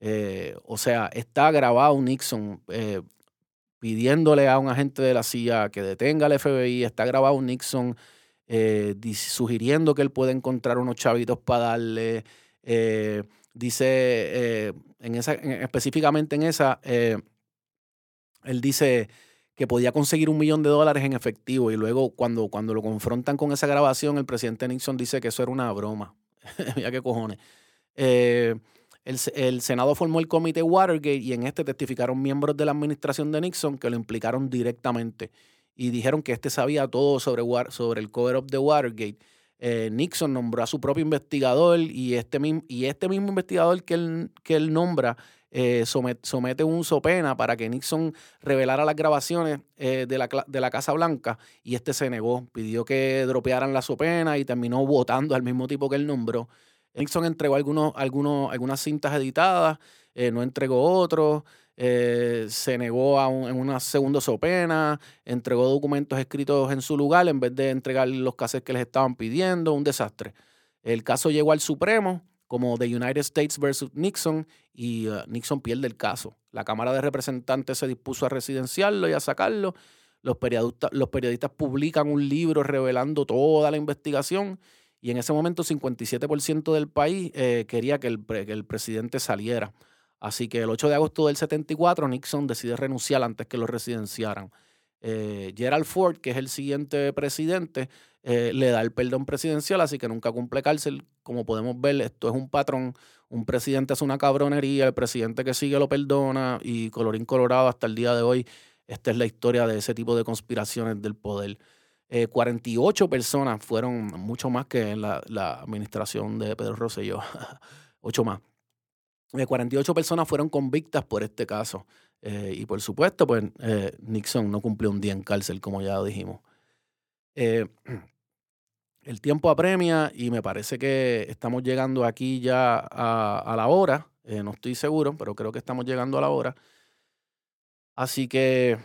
Eh, o sea, está grabado Nixon pidiéndole a un agente de la CIA que detenga al FBI, está grabado Nixon sugiriendo que él puede encontrar unos chavitos para darle dice, eh, en esa, específicamente en esa, eh, él dice que podía conseguir un millón de dólares en efectivo y luego cuando, cuando lo confrontan con esa grabación, el presidente Nixon dice que eso era una broma. Mira qué cojones. Eh, el, el, Senado formó el comité Watergate y en este testificaron miembros de la administración de Nixon que lo implicaron directamente y dijeron que este sabía todo sobre, sobre el cover-up de Watergate eh, Nixon nombró a su propio investigador y este, y este mismo investigador que él, que él nombra eh, somete, un sopena para que Nixon revelara las grabaciones eh, de, la, de, la, Casa Blanca y este se negó, pidió que dropearan la sopena y terminó votando al mismo tipo que él nombró. Nixon entregó algunos, algunos, algunas cintas editadas, no entregó otros. Eh, se negó a en una segunda sopena, entregó documentos escritos en su lugar en vez de entregar los casos que les estaban pidiendo, un desastre. El caso llegó al Supremo como The United States versus Nixon y uh, Nixon pierde el caso. La Cámara de Representantes se dispuso a residenciarlo y a sacarlo. Los periodistas, los periodistas publican un libro revelando toda la investigación y en ese momento 57% del país eh, quería que el, que el presidente saliera. Así que el 8 de agosto del 74 Nixon decide renunciar antes que lo residenciaran. Eh, Gerald Ford, que es el siguiente presidente, eh, le da el perdón presidencial, así que nunca cumple cárcel. Como podemos ver, esto es un patrón. Un presidente es una cabronería, el presidente que sigue lo perdona y colorín colorado hasta el día de hoy. Esta es la historia de ese tipo de conspiraciones del poder. 48 eh, personas fueron mucho más que en la, la administración de Pedro Rosselló. Ocho más. 48 personas fueron convictas por este caso. Eh, y por supuesto, pues eh, Nixon no cumplió un día en cárcel, como ya dijimos. Eh, el tiempo apremia y me parece que estamos llegando aquí ya a la hora. no estoy seguro, pero creo que estamos llegando a la hora. Así que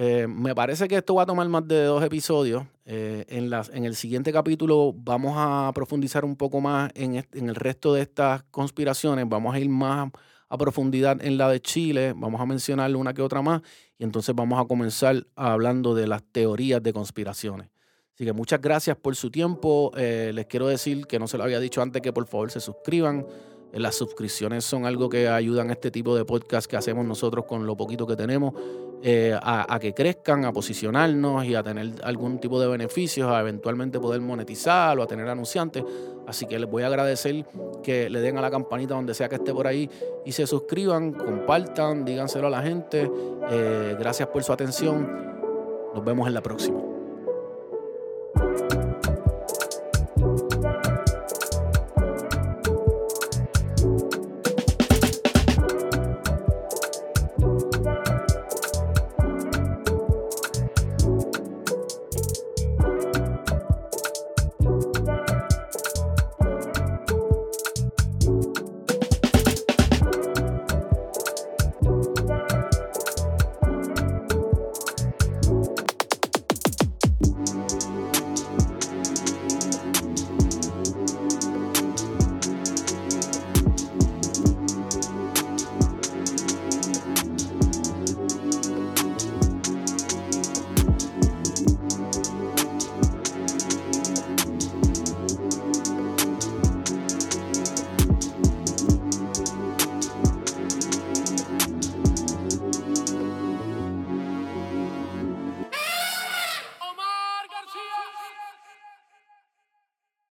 eh, me parece que esto va a tomar más de dos episodios. Eh, en, las, en el siguiente capítulo vamos a profundizar un poco más en, en, el resto de estas conspiraciones. Vamos a ir más a profundidad en la de Chile. Vamos a mencionar una que otra más. Y entonces vamos a comenzar hablando de las teorías de conspiraciones. Así que muchas gracias por su tiempo. Eh, les quiero decir que no se lo había dicho antes que por favor se suscriban. Las suscripciones son algo que ayudan a este tipo de podcast que hacemos nosotros con lo poquito que tenemos eh, a, que crezcan, a posicionarnos y a tener algún tipo de beneficios, a eventualmente poder monetizar o a tener anunciantes. Así que les voy a agradecer que le den a la campanita donde sea que esté por ahí y se suscriban, compartan, díganselo a la gente. Eh, gracias por su atención. Nos vemos en la próxima.